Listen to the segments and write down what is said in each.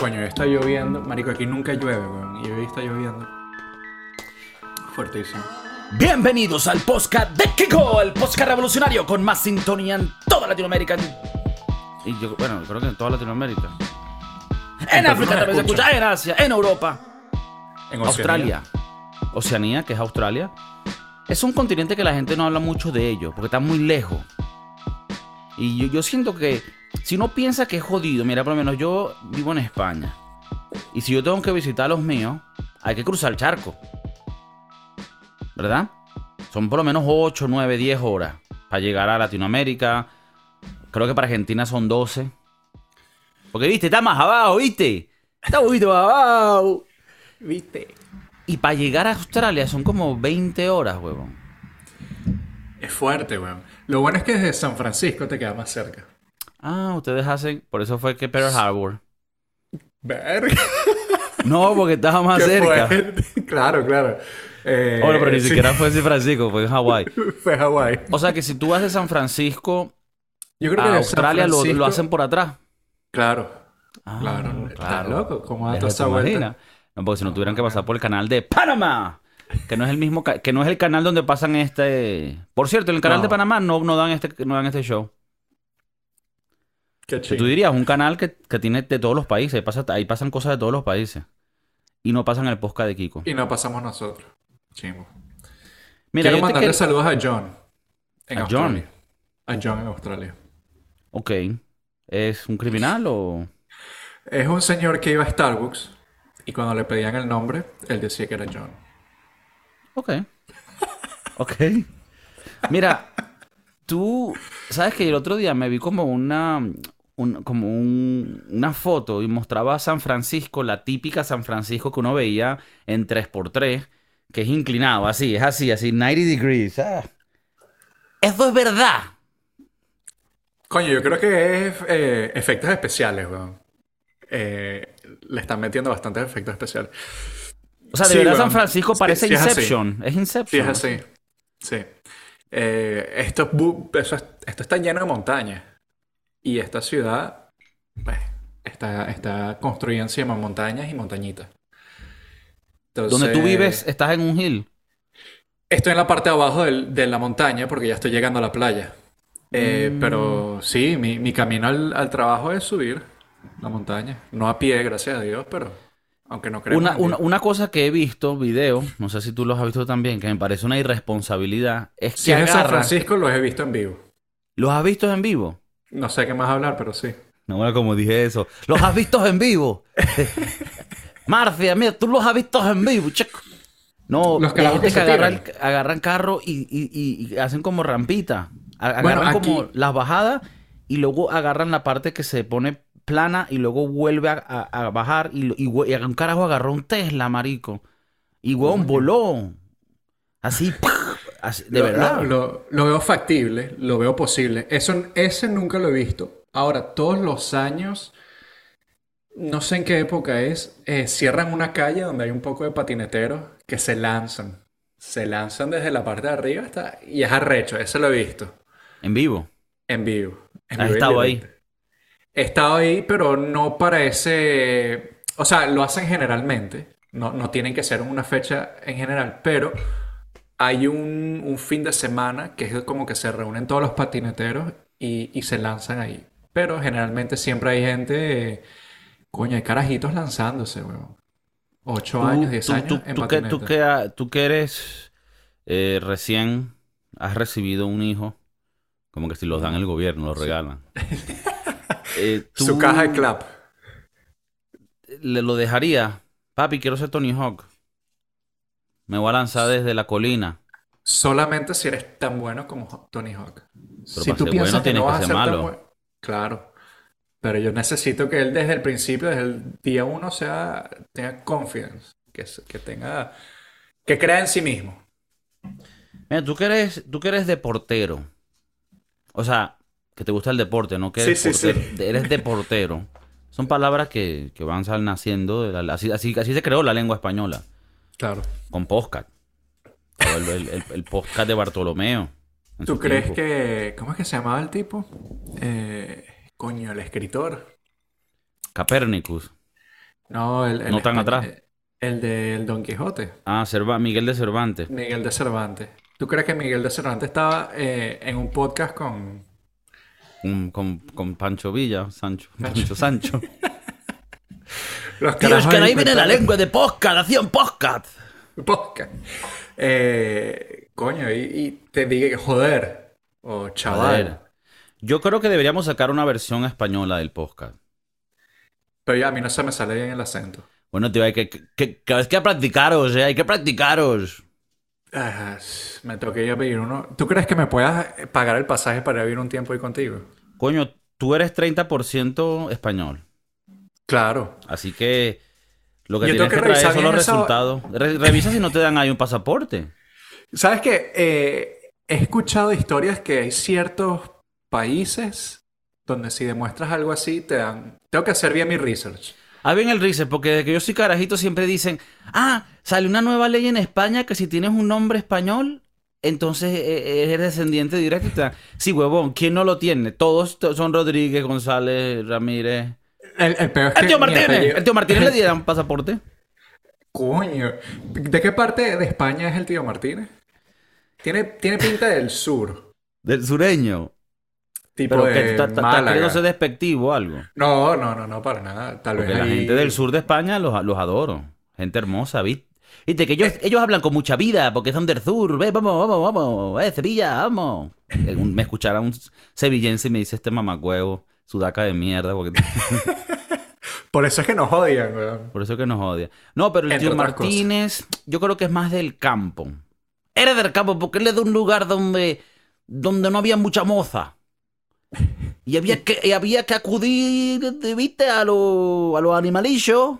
Coño, está lloviendo. Marico, aquí nunca llueve, weón. Y hoy está lloviendo. Fuertísimo. Bienvenidos al podcast de Kiko, el podcast revolucionario con más sintonía en toda Latinoamérica. Y yo, bueno, creo que en toda Latinoamérica. En África nos también se escucha, en Asia, en Europa, En Australia. Oceanía, que es Australia. Es un continente que la gente no habla mucho de ello, porque está muy lejos. Y yo, yo siento que si uno piensa que es jodido, mira, por lo menos yo vivo en España. Y si yo tengo que visitar a los míos, hay que cruzar el charco. ¿Verdad? Son por lo menos 8, 9, 10 horas para llegar a Latinoamérica. Creo que para Argentina son 12. Porque, viste, está más abajo, viste. Está un poquito más abajo. ¿Viste? Y para llegar a Australia son como 20 horas, huevón. Es fuerte, weón. Lo bueno es que desde San Francisco te queda más cerca. Ah, ustedes hacen. Por eso fue que Pearl Harbor. Verga. No, porque estaba más cerca. Claro, claro. Eh, Bueno, pero ni sí, siquiera fue en San Francisco, fue en Hawái. Fue Hawái. O sea que si tú vas de San Francisco Yo creo a que Australia lo, Francisco- lo hacen por atrás. Claro. Ah, Claro, ¿estás loco? ¿Cómo da Deja, toda esa ¿te vuelta? No, porque si no tuvieran que pasar por el canal de Panamá. Que no es el mismo, que no es el canal donde pasan este. Por cierto, en el canal No. de Panamá no, no dan este, no dan este show. Qué tú dirías, un canal que, que tiene de todos los países. Ahí, pasa- ahí pasan cosas de todos los países. Y no pasan el podcast de Kiko. Y no pasamos nosotros. Mira, Quiero mandarle saludos a John. En ¿A Australia. A John en Australia. Ok. ¿Es un criminal o...? Es un señor que iba a Starbucks y cuando le pedían el nombre, él decía que era John. Ok. Ok. Mira, tú, sabes que el otro día me vi como una, un- como un- una foto y mostraba San Francisco, la típica San Francisco que uno veía en 3x3, que es inclinado, así, es así, así, 90 degrees. ah. Eso es verdad. Coño, yo creo que es eh, efectos especiales, weón. Eh, le están metiendo bastantes efectos especiales. O sea, de Sí, verdad. San Francisco parece sí. Inception. Es Inception. Sí, es así. Sí. Eh, esto, es- esto está lleno de montañas. Y esta ciudad, pues, está, está construida encima de montañas y montañitas. Donde tú Entonces, vives, estás en un hill. Estoy en la parte de abajo del- de la montaña porque ya estoy llegando a la playa. Eh, Mm. Pero sí, mi, mi camino al, al trabajo es subir la montaña. No a pie, gracias a Dios, pero aunque no creemos Una, una, una cosa que he visto, video, no sé si tú los has visto también, que me parece una irresponsabilidad, es que Si es en San Francisco, los he visto en vivo. ¿Los has visto en vivo? No sé qué más hablar, pero sí. No, bueno, como dije eso. ¿Los has visto en vivo? Marcia, mira, tú los has visto en vivo, chico. No, Los carajos gente que se agarran, agarran carro y, y- hacen como rampita. Bueno, Agarran aquí- como las bajadas y luego agarran la parte que se pone plana y luego vuelve a, a- a bajar y, y, un carajo agarró un Tesla, marico. Y huevón, voló. Así, así, de Lo- verdad. Lo, veo factible, lo veo posible. Eso, ese nunca lo he visto. Ahora, todos los años, no sé en qué época es, eh, cierran una calle donde hay un poco de patineteros que se lanzan. Se lanzan desde la parte de arriba hasta... Y es arrecho, eso lo he visto. En vivo. En vivo. En ¿Has vivo estado ahí? He estado ahí, pero no para ese... O sea, lo hacen generalmente. No, no tienen que ser una fecha en general, pero hay un, un fin de semana que es como que se reúnen todos los patineteros y, y se lanzan ahí. Pero generalmente siempre hay gente... eh, Coño, hay carajitos lanzándose, weón. Ocho Tú- años, diez tú- años tú- en tú que, tú, que, tú que eres eh, recién has recibido un hijo, como que si los dan el gobierno, los regalan. Eh, tú Su caja de clap. le lo dejaría. Papi, quiero ser Tony Hawk. Me voy a lanzar desde la colina. Solamente si eres tan bueno como Tony Hawk. si para tú piensas bueno que no que vas a ser ser tan malo. bueno, claro. Pero yo necesito que él desde el principio, desde el día uno, sea, tenga confidence, que, se- que tenga, que crea en sí mismo. Mira, tú que eres, tú que eres deportero. O sea, que te gusta el deporte, no que eres Sí, sí, portero. sí. Eres deportero. Son palabras que, que van naciendo. de la- así, así, así se creó la lengua española. Claro. Con podcast. El, el- el- el podcast de Bartolomeo. ¿Tú crees tiempo. que, cómo es que se llamaba el tipo? Eh, coño, el escritor. Capernicus. No, el, el No tan atrás. El del Don Quijote, Ah, Cerva- Miguel de Cervantes. Miguel de Cervantes. ¿Tú crees que Miguel de Cervantes estaba eh, en un podcast con... Con, con- Pancho Villa, Sancho. Pancho Sancho. Los carajos inventaron- lengua de podcast, un podcast. Podcast. Eh, coño, y, y te dije, joder, o chaval. Joder. Yo creo que deberíamos sacar una versión española del podcast. Pero ya a mí no se me sale bien el acento. Bueno, tío, hay que, que, que- que hay que practicaros, eh, hay que practicaros. Ah, me toqué a pedir uno. ¿Tú crees que me puedas pagar el pasaje para vivir un tiempo ahí contigo? Coño, tú eres 30% español. Claro. Así que lo que Yo tienes que, que traer son los esa- resultados. Re- revisa si no te dan ahí un pasaporte. ¿Sabes qué? Eh, he escuchado historias que hay ciertos países donde si demuestras algo así te dan... Tengo que hacer bien mi research. Ah, bien el research, porque desde que yo soy carajito siempre dicen, ah, sale una nueva ley en España que si tienes un nombre español, entonces eh, eres descendiente directo. y te dan- Sí, huevón, ¿quién no lo tiene? Todos to- son Rodríguez, González, Ramírez. El, el peor es que El tío Martínez, apellido- el tío Martínez le dieron pasaporte. Coño. ¿De qué parte de España es el tío Martínez? Tiene, tiene pinta del sur. Del sureño. Tipo Pero que de está- ser despectivo o algo. No, no, no, no, para nada. Tal Porque vez la ahí- gente del sur de España los, los adoro. Gente hermosa, ¿viste? Viste que ellos, ellos hablan con mucha vida porque son del sur. Ve, vamos, vamos, vamos. Eh, Sevilla, vamos. Eh, un- Me escuchará un sevillense y me dice este mamacuevo, sudaca de mierda. Porque... Por eso es que nos odian, weón. Por eso que nos odia. No, pero el Entre tío cosas. Martínez, yo creo que es más del campo. Era del campo porque él es de un lugar donde, donde no había mucha moza. Y había que, y había que acudir, ¿viste? A los a los animalillos.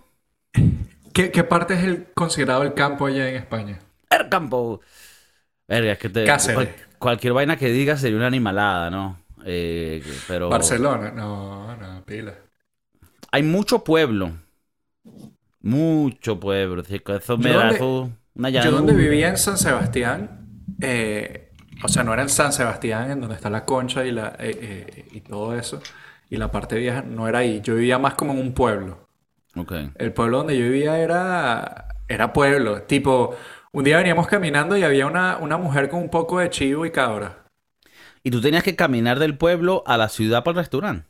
¿Qué, qué parte es el, considerado el campo allá en España? El campo. Verga, es que te, cual- cualquier vaina que digas sería una animalada, ¿no? Eh, pero Barcelona. No, no, pila. hay mucho pueblo. Mucho pueblo. Eso me Yo da donde- Yo vivía en San Sebastián, eh, o sea, no era en San Sebastián, en donde está la concha y, la, eh, y todo eso, y la parte vieja, no era ahí. Yo vivía más como en un pueblo. Ok. El pueblo donde yo vivía era, era pueblo. Tipo, un día veníamos caminando y había una, una mujer con un poco de chivo y cabra. Y tú tenías que caminar del pueblo a la ciudad para el restaurante.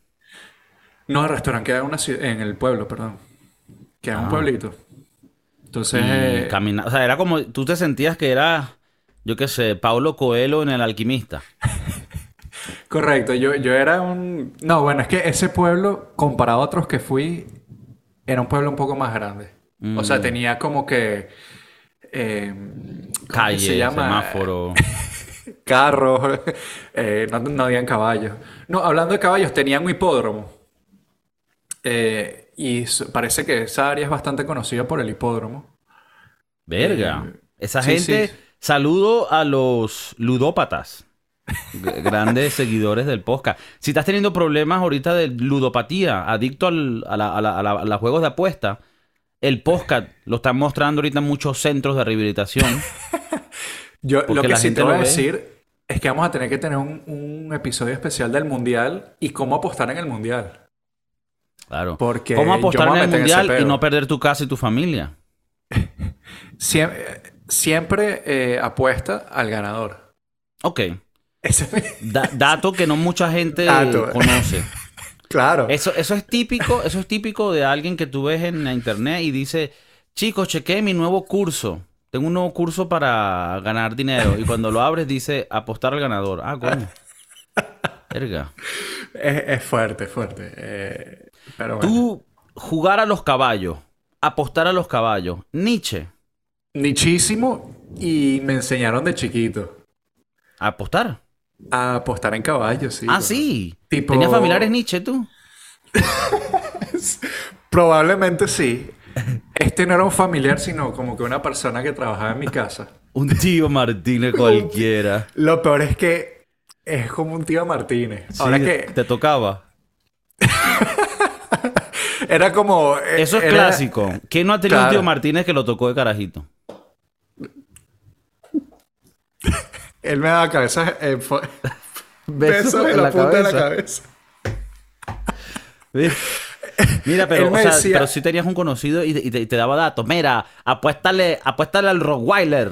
No, el restaurante queda en, una en el pueblo, perdón. Queda en un Ah. pueblito. Entonces, eh, O sea, era como. Tú te sentías que era. Yo qué sé, Paulo Coelho en El Alquimista. correcto, yo, yo era un... No, bueno, es que ese pueblo, comparado a otros que fui, era un pueblo un poco más grande. O sea, Mm. tenía como que... eh, ¿cómo que Calle, se llama? semáforo. Carros, eh, no, no habían caballos. No, hablando de caballos, tenían un hipódromo. Eh, y parece que esa área es bastante conocida por el hipódromo. Verga. Eh, Esa sí, gente. sí. Saludo a los ludópatas. Grandes seguidores del podcast. Si estás teniendo problemas ahorita de ludopatía, adicto al- a, la- a la- a la- a los juegos de apuesta, el podcast lo están mostrando ahorita en muchos centros de rehabilitación. Yo lo que la sí te voy a decir es que vamos a tener que tener un, un episodio especial del Mundial y cómo apostar en el Mundial. Claro. Porque ¿Cómo apostar en el en mundial y no perder tu casa y tu familia? Siempre, siempre eh, apuesta al ganador. Ok. Da- dato que no mucha gente Dato. conoce. claro. Eso, eso es típico, eso es típico de alguien que tú ves en la internet y dice, chicos, chequé mi nuevo curso. Tengo un nuevo curso para ganar dinero. Y cuando lo abres dice apostar al ganador. Ah, coño. Verga. Es, es fuerte, fuerte. Eh, pero bueno. Tú jugar a los caballos, apostar a los caballos. Nietzsche, Nichísimo y me enseñaron de chiquito apostar. a apostar en caballos, sí. ah, bueno. sí. Tipo- ¿Tenías familiares Nietzsche tú? Probablemente sí. Este no era un familiar, sino como que una persona que trabajaba en mi casa. Un tío Martínez cualquiera. Lo peor es que es como un tío Martínez. Ahora Sí, que te tocaba. era como... eh, Eso es era- clásico. ¿Quién no ha tenido un tío Martínez que lo tocó de carajito? Él me daba cabeza... eh, Besos en en la, la punta de la cabeza. Mira, pero, o sea, decía- pero sí tenías un conocido y, te- y te, y te daba datos. Mira, apuéstale, apuéstale al Rottweiler.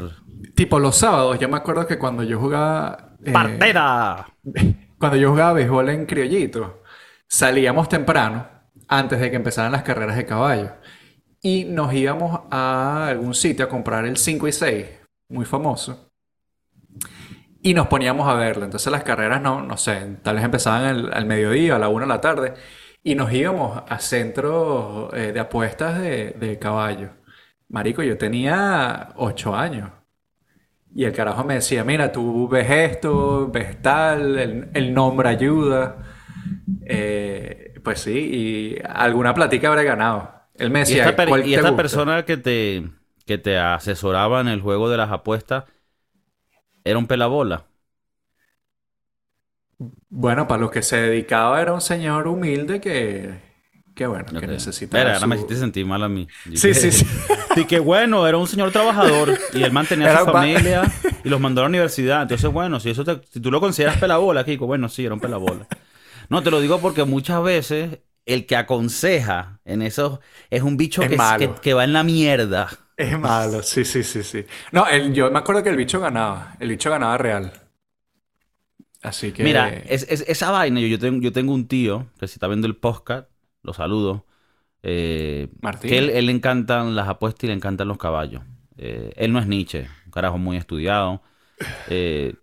Tipo los sábados, yo me acuerdo que cuando yo jugaba... eh, ¡Partera! cuando yo jugaba béisbol en Criollito, salíamos temprano, antes de que empezaran las carreras de caballo. Y nos íbamos a algún sitio a comprar el 5 y 6, muy famoso. Y nos poníamos a verlo. Entonces las carreras, no, no sé, tal vez empezaban al, al mediodía, a la 1 de la tarde. Y nos íbamos a centros eh, de apuestas de, de caballo. Marico, yo tenía 8 años. Y el carajo me decía, mira, tú ves esto, ves tal, el, el nombre ayuda. Eh, pues sí, y alguna platica habré ganado. Él me Y decía, esta, per- ¿cuál y te esta gusta? persona que te, que te asesoraba en el juego de las apuestas era un pelabola. Bueno, para lo que se dedicaba era un señor humilde que, que bueno, que Ok. necesitaba Mira, ahora me su- hiciste sentir mal a mí. Sí, sí, sí. Y que bueno, era un señor trabajador y él mantenía a su familia y los mandó a la universidad. Entonces, bueno, si eso te- si tú lo consideras pelabola, Kiko, bueno, sí, era un pelabola. No, te lo digo porque muchas veces el que aconseja en eso es un bicho Es que, malo. que, que va en la mierda. Es malo, sí, sí, sí, sí. No, el- yo me acuerdo que el bicho ganaba. El bicho ganaba real. Así que... Mira, es, es- esa vaina, yo, yo tengo, yo tengo un tío que si está viendo el podcast, lo saludo, eh, Martín. que él, él le encantan las apuestas y le encantan los caballos. Eh, él no es Nietzsche, un carajo muy estudiado. Eh,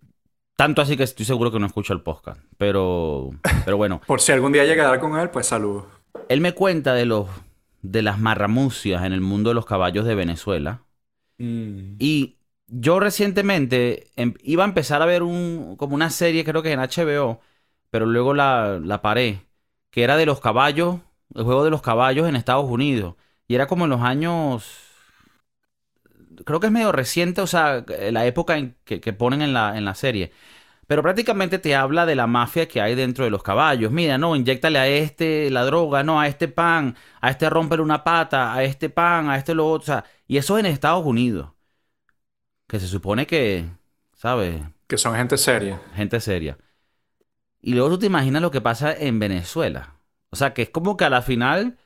tanto así que estoy seguro que no escucha el podcast. Pero, pero bueno, Por si algún día llega a dar con él, pues saludos. él me cuenta de los de las marramucias en el mundo de los caballos de Venezuela. Mm. Y yo recientemente em- iba a empezar a ver un, como una serie, creo que en HBO, pero luego la, la paré, que era de los caballos, el juego de los caballos en Estados Unidos. Y era como en los años, creo que es medio reciente, o sea, la época que, que ponen en la, en la serie. Pero prácticamente te habla de la mafia que hay dentro de los caballos. Mira, no, inyectale a este la droga, no, a este pan, a este romper una pata, a este pan, a este lo otro. O sea, y eso en Estados Unidos. Que se supone que, ¿sabes? Que son gente seria. Gente seria. Y luego tú te imaginas lo que pasa en Venezuela. O sea, que es como que a la final,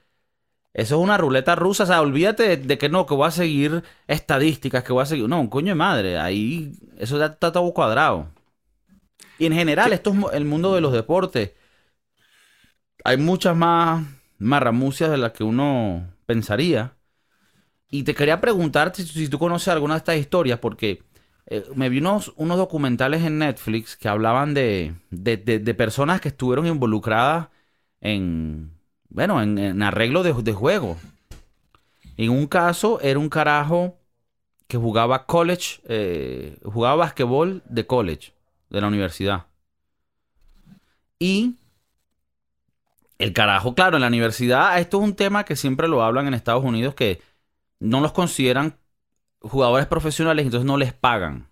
eso es una ruleta rusa. O sea, olvídate de, de que no, que voy a seguir estadísticas, que voy a seguir. No, coño de madre. Ahí, eso ya está todo cuadrado. Y en general, esto es el mundo de los deportes. Hay muchas más marramucias de las que uno pensaría. Y te quería preguntar si, si tú conoces alguna de estas historias, porque eh, me vi unos, documentales en Netflix que hablaban de, de, de- personas que estuvieron involucradas en, bueno, en, en arreglo de, de juego. En un caso era un carajo que jugaba college, eh, jugaba basquetbol de college, de la universidad. Y el carajo, claro, en la universidad, esto es un tema que siempre lo hablan en Estados Unidos, que no los consideran jugadores profesionales, entonces no les pagan.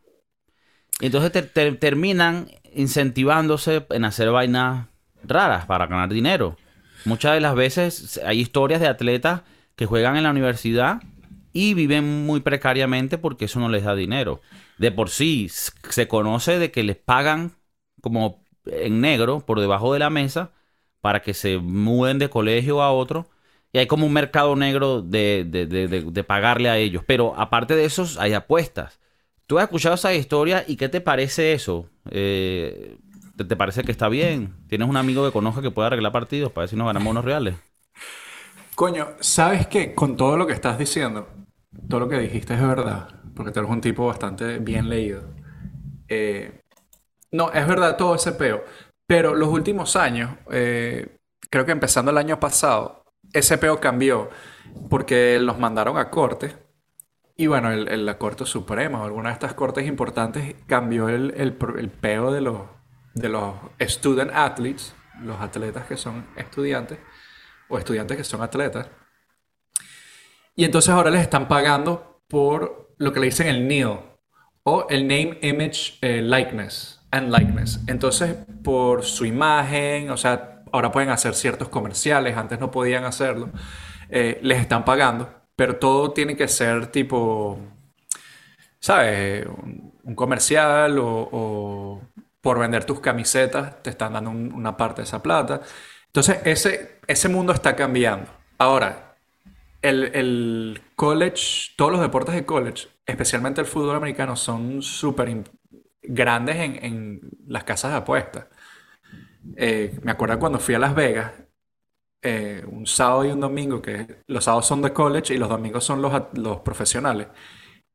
Entonces te- te- terminan incentivándose en hacer vainas raras para ganar dinero. Muchas de las veces hay historias de atletas que juegan en la universidad y viven muy precariamente porque eso no les da dinero. De por sí se conoce de que les pagan como en negro por debajo de la mesa para que se muden de colegio a otro. Y hay como un mercado negro de, de- de- de- pagarle a ellos. Pero aparte de eso, hay apuestas. ¿Tú has escuchado esa historia y qué te parece eso? Eh, ¿te, te parece que está bien? ¿Tienes un amigo que conozca que pueda arreglar partidos para ver si nos ganamos unos reales? Coño, ¿sabes qué? Con todo lo que estás diciendo, todo lo que dijiste es verdad, porque tú eres un tipo bastante bien leído. Eh, no, es verdad todo ese peo, pero los últimos años, eh, creo que empezando el año pasado, ese peo cambió porque los mandaron a corte y bueno, el, el- la Corte Suprema o alguna de estas cortes importantes cambió el, el, el peo de los, de los student athletes, los atletas que son estudiantes o estudiantes que son atletas. Y entonces ahora les están pagando por lo que le dicen el NIL o el Name, Image, eh, Likeness and Likeness. Entonces, por su imagen, o sea, ahora pueden hacer ciertos comerciales, antes no podían hacerlo, eh, les están pagando, pero todo tiene que ser tipo, ¿sabes? Un, comercial o, por vender tus camisetas te están dando un- una parte de esa plata. Entonces, ese, ese mundo está cambiando. Ahora, el, college, todos los deportes de college, especialmente el fútbol americano, son súper grandes en, en las casas de apuestas. Eh, me acuerdo cuando fui a Las Vegas, eh, un sábado y un domingo, que los sábados son de college y los domingos son los, los profesionales.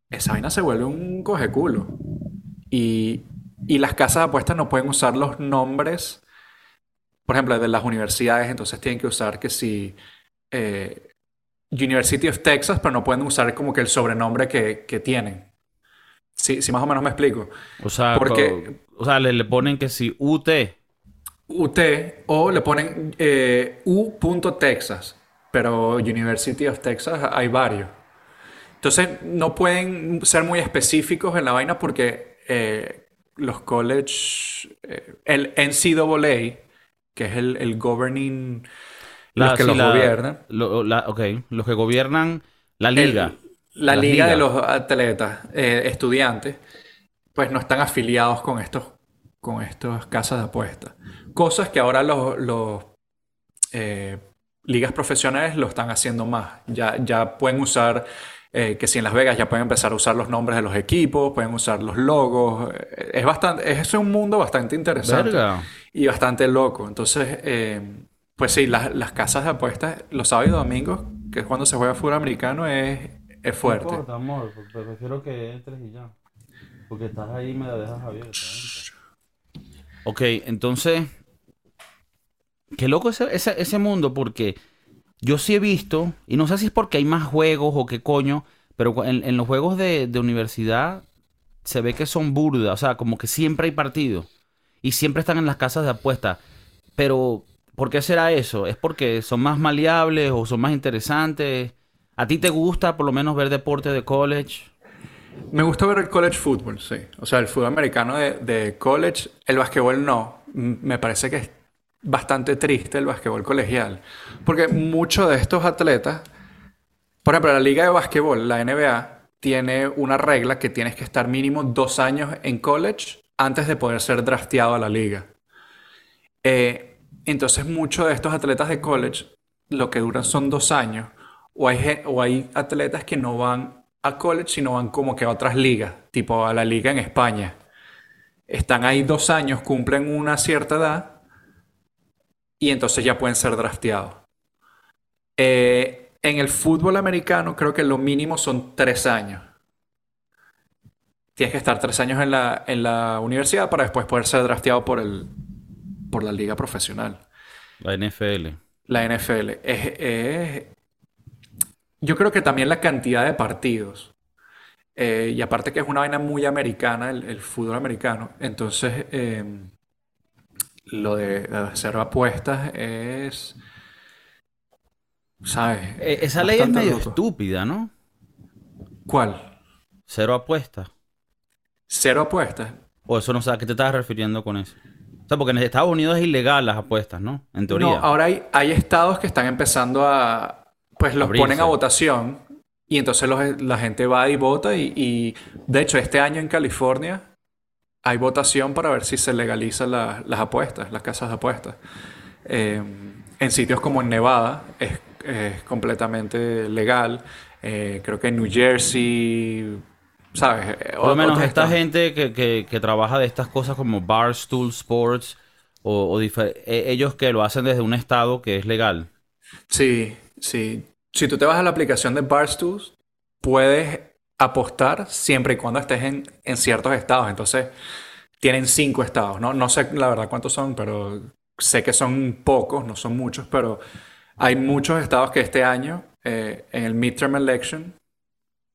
Esa vaina se vuelve un coge culo. Y, y las casas de apuestas no pueden usar los nombres, por ejemplo, de las universidades, entonces tienen que usar que si eh, University of Texas, pero no pueden usar como que el sobrenombre que, que tienen. Sí, sí, más o menos me explico. O sea, Porque- o sea, le, le ponen que si UT. UT o le ponen eh, U.Texas, pero University of Texas hay varios. Entonces no pueden ser muy específicos en la vaina porque eh, los college, eh, el NCAA, que es el, el governing, los que sí, los la- gobiernan, lo- la- ok, los que gobiernan la liga. el- la liga de los atletas, eh, estudiantes, pues no están afiliados con estos, con estas casas de apuestas. Cosas que ahora los, los, eh, ligas profesionales lo están haciendo más. Ya, ya pueden usar, eh, que si en Las Vegas ya pueden empezar a usar los nombres de los equipos, pueden usar los logos. Eh, Es bastante, es un mundo bastante interesante Verga. y bastante loco. Entonces, eh, pues sí, las, las casas de apuestas, los sábados y domingos, que es cuando se juega fútbol americano, es, es fuerte. No importa, amor, prefiero que entres y ya. Porque estás ahí y me la dejas abierta. Ok, entonces. Qué loco ese, ese, ese mundo, porque yo sí he visto, y no sé si es porque hay más juegos o qué coño, pero en, los juegos de, de universidad se ve que son burdas, o sea, como que siempre hay partidos. Y siempre están en las casas de apuestas. Pero, ¿por qué será eso? ¿Es porque son más maleables o son más interesantes? ¿A ti te gusta por lo menos ver deporte de college? Me gusta ver el college football, sí. O sea, el fútbol americano de, de college, el basquetbol no. Me parece que es bastante triste el basquetbol colegial. Porque muchos de estos atletas, por ejemplo, la liga de basquetbol, la NBA, tiene una regla que tienes que estar mínimo dos años en college antes de poder ser drafteado a la liga. Eh, entonces, muchos de estos atletas de college lo que duran son dos años. O hay, o hay atletas que no van a college, sino van como que a otras ligas, tipo a la liga en España. Están ahí dos años, cumplen una cierta edad y entonces ya pueden ser drafteados. Eh, en el fútbol americano creo que lo mínimo son tres años. Tienes que estar tres años en la, en la universidad para después poder ser drafteado por el, por la liga profesional. La NFL. La NFL. Es, es- yo creo que también la cantidad de partidos. Eh, y aparte que es una vaina muy americana, el, el fútbol americano. Entonces, eh, lo de, hacer apuestas es... ¿Sabes? Eh, esa ley es medio loco. estúpida, ¿no? ¿Cuál? Cero apuestas. Cero apuestas. O eso no sé a qué te estás refiriendo con eso. O sea, porque en Estados Unidos es ilegal las apuestas, ¿no? En No, teoría. ahora hay, hay estados que están empezando a... Pues los Abrirse. ponen a votación y entonces los- la gente va y vota y, y, de hecho este año en California hay votación para ver si se legalizan la- las apuestas, las casas de apuestas. Eh, en sitios como en Nevada es, es completamente legal. Eh, creo que en New Jersey, ¿sabes? Eh, Por lo menos esta gente que, que- que trabaja de estas cosas como Barstool Sports o, e- ellos que lo hacen desde un estado que es legal. Sí, sí. Si tú te vas a la aplicación de Barstool, puedes apostar siempre y cuando estés en, en ciertos estados. Entonces, tienen cinco estados. No, no sé la verdad cuántos son, pero sé que son pocos, no son muchos, pero hay muchos estados que este año, eh, en el midterm election,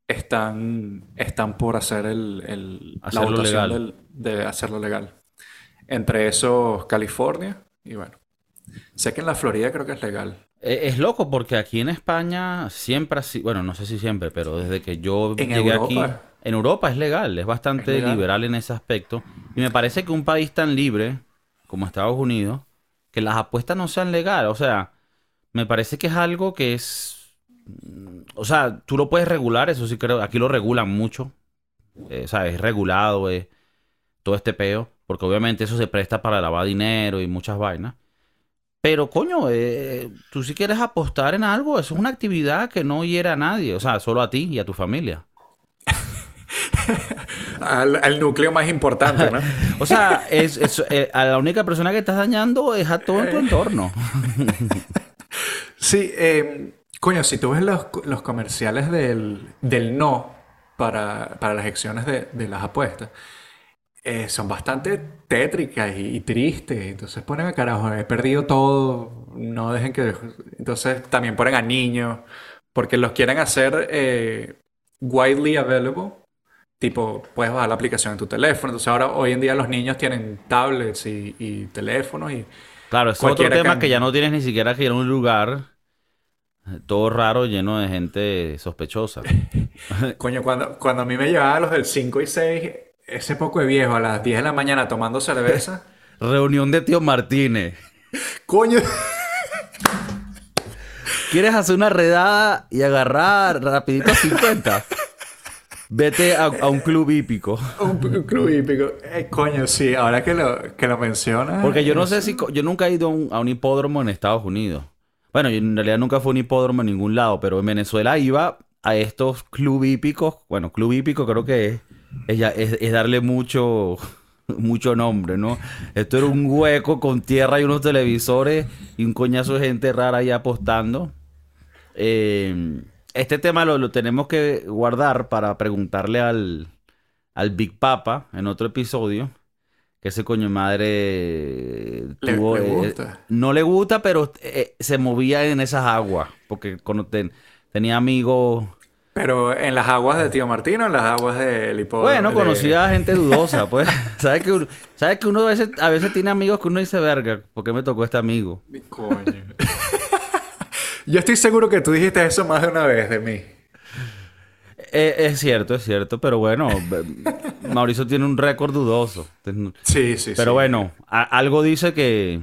están, están por hacer el, el- la Hacerlo votación legal. del- de hacerlo legal. Entre esos, California y bueno. Sé que en la Florida creo que es legal. E- Es loco porque aquí en España siempre así, bueno, no sé si siempre, pero desde que yo En llegué Europa. aquí, en Europa es legal, es bastante Es legal. liberal en ese aspecto. Y me parece que un país tan libre como Estados Unidos, que las apuestas no sean legales, o sea, me parece que es algo que es, o sea, tú lo puedes regular, eso sí creo, aquí lo regulan mucho, eh, o sea, es regulado, es todo este peo, porque obviamente eso se presta para lavar dinero y muchas vainas. Pero, coño, eh, tú si quieres apostar en algo, eso es una actividad que no hiera a nadie, o sea, solo a ti y a tu familia. al, núcleo más importante, ¿no? o sea, es, eh, a la única persona que estás dañando es a todo tu eh. entorno. sí, eh, coño, si tú ves los, comerciales del, no para, las acciones de, las apuestas, son bastante tétricas y, tristes. Entonces ponen a carajo, he perdido todo, no dejen que... Entonces también ponen a niños, porque los quieren hacer widely available Tipo, puedes bajar la aplicación en tu teléfono. Entonces ahora, hoy en día los niños tienen tablets y, teléfonos y... Claro, es otro tema que ya no tienes ni siquiera que ir a un lugar eh, todo raro, lleno de gente sospechosa. Coño, cuando, cuando a mí me llevaban los del 5 y 6, ese poco de viejo a las 10 de la mañana tomando cerveza. Reunión de tío Martínez. Coño. ¿Quieres hacer una redada y agarrar rapidito 50? Vete a, un club hípico. un, club hípico. Eh, coño, sí, ahora que lo, que lo mencionas. Porque yo no sé si. Yo nunca he ido a un, hipódromo en Estados Unidos. Bueno, en realidad nunca fue un hipódromo en ningún lado, pero en Venezuela iba a estos club hípicos. Bueno, club hípico creo que es, es, darle mucho, mucho nombre, ¿no? Esto era un hueco con tierra y unos televisores y un coñazo de gente rara ahí apostando. Eh este tema lo, tenemos que guardar para preguntarle al, Big Papa en otro episodio. Que ese coño madre tuvo, le, eh, gusta. no le gusta, pero eh, se movía en esas aguas. Porque cuando tenía amigos. Pero en las aguas de Tío Martino, en las aguas del hipódromo. Bueno, conocía a gente dudosa, pues. ¿Sabes que, uno, ¿Sabes que uno a veces, a veces tiene amigos que uno dice, verga, ¿por qué me tocó este amigo? Coño. Yo estoy seguro que tú dijiste eso más de una vez de mí. Eh, es cierto, es cierto, pero bueno, Mauricio tiene un récord dudoso. Sí, sí, Pero bueno, algo dice que,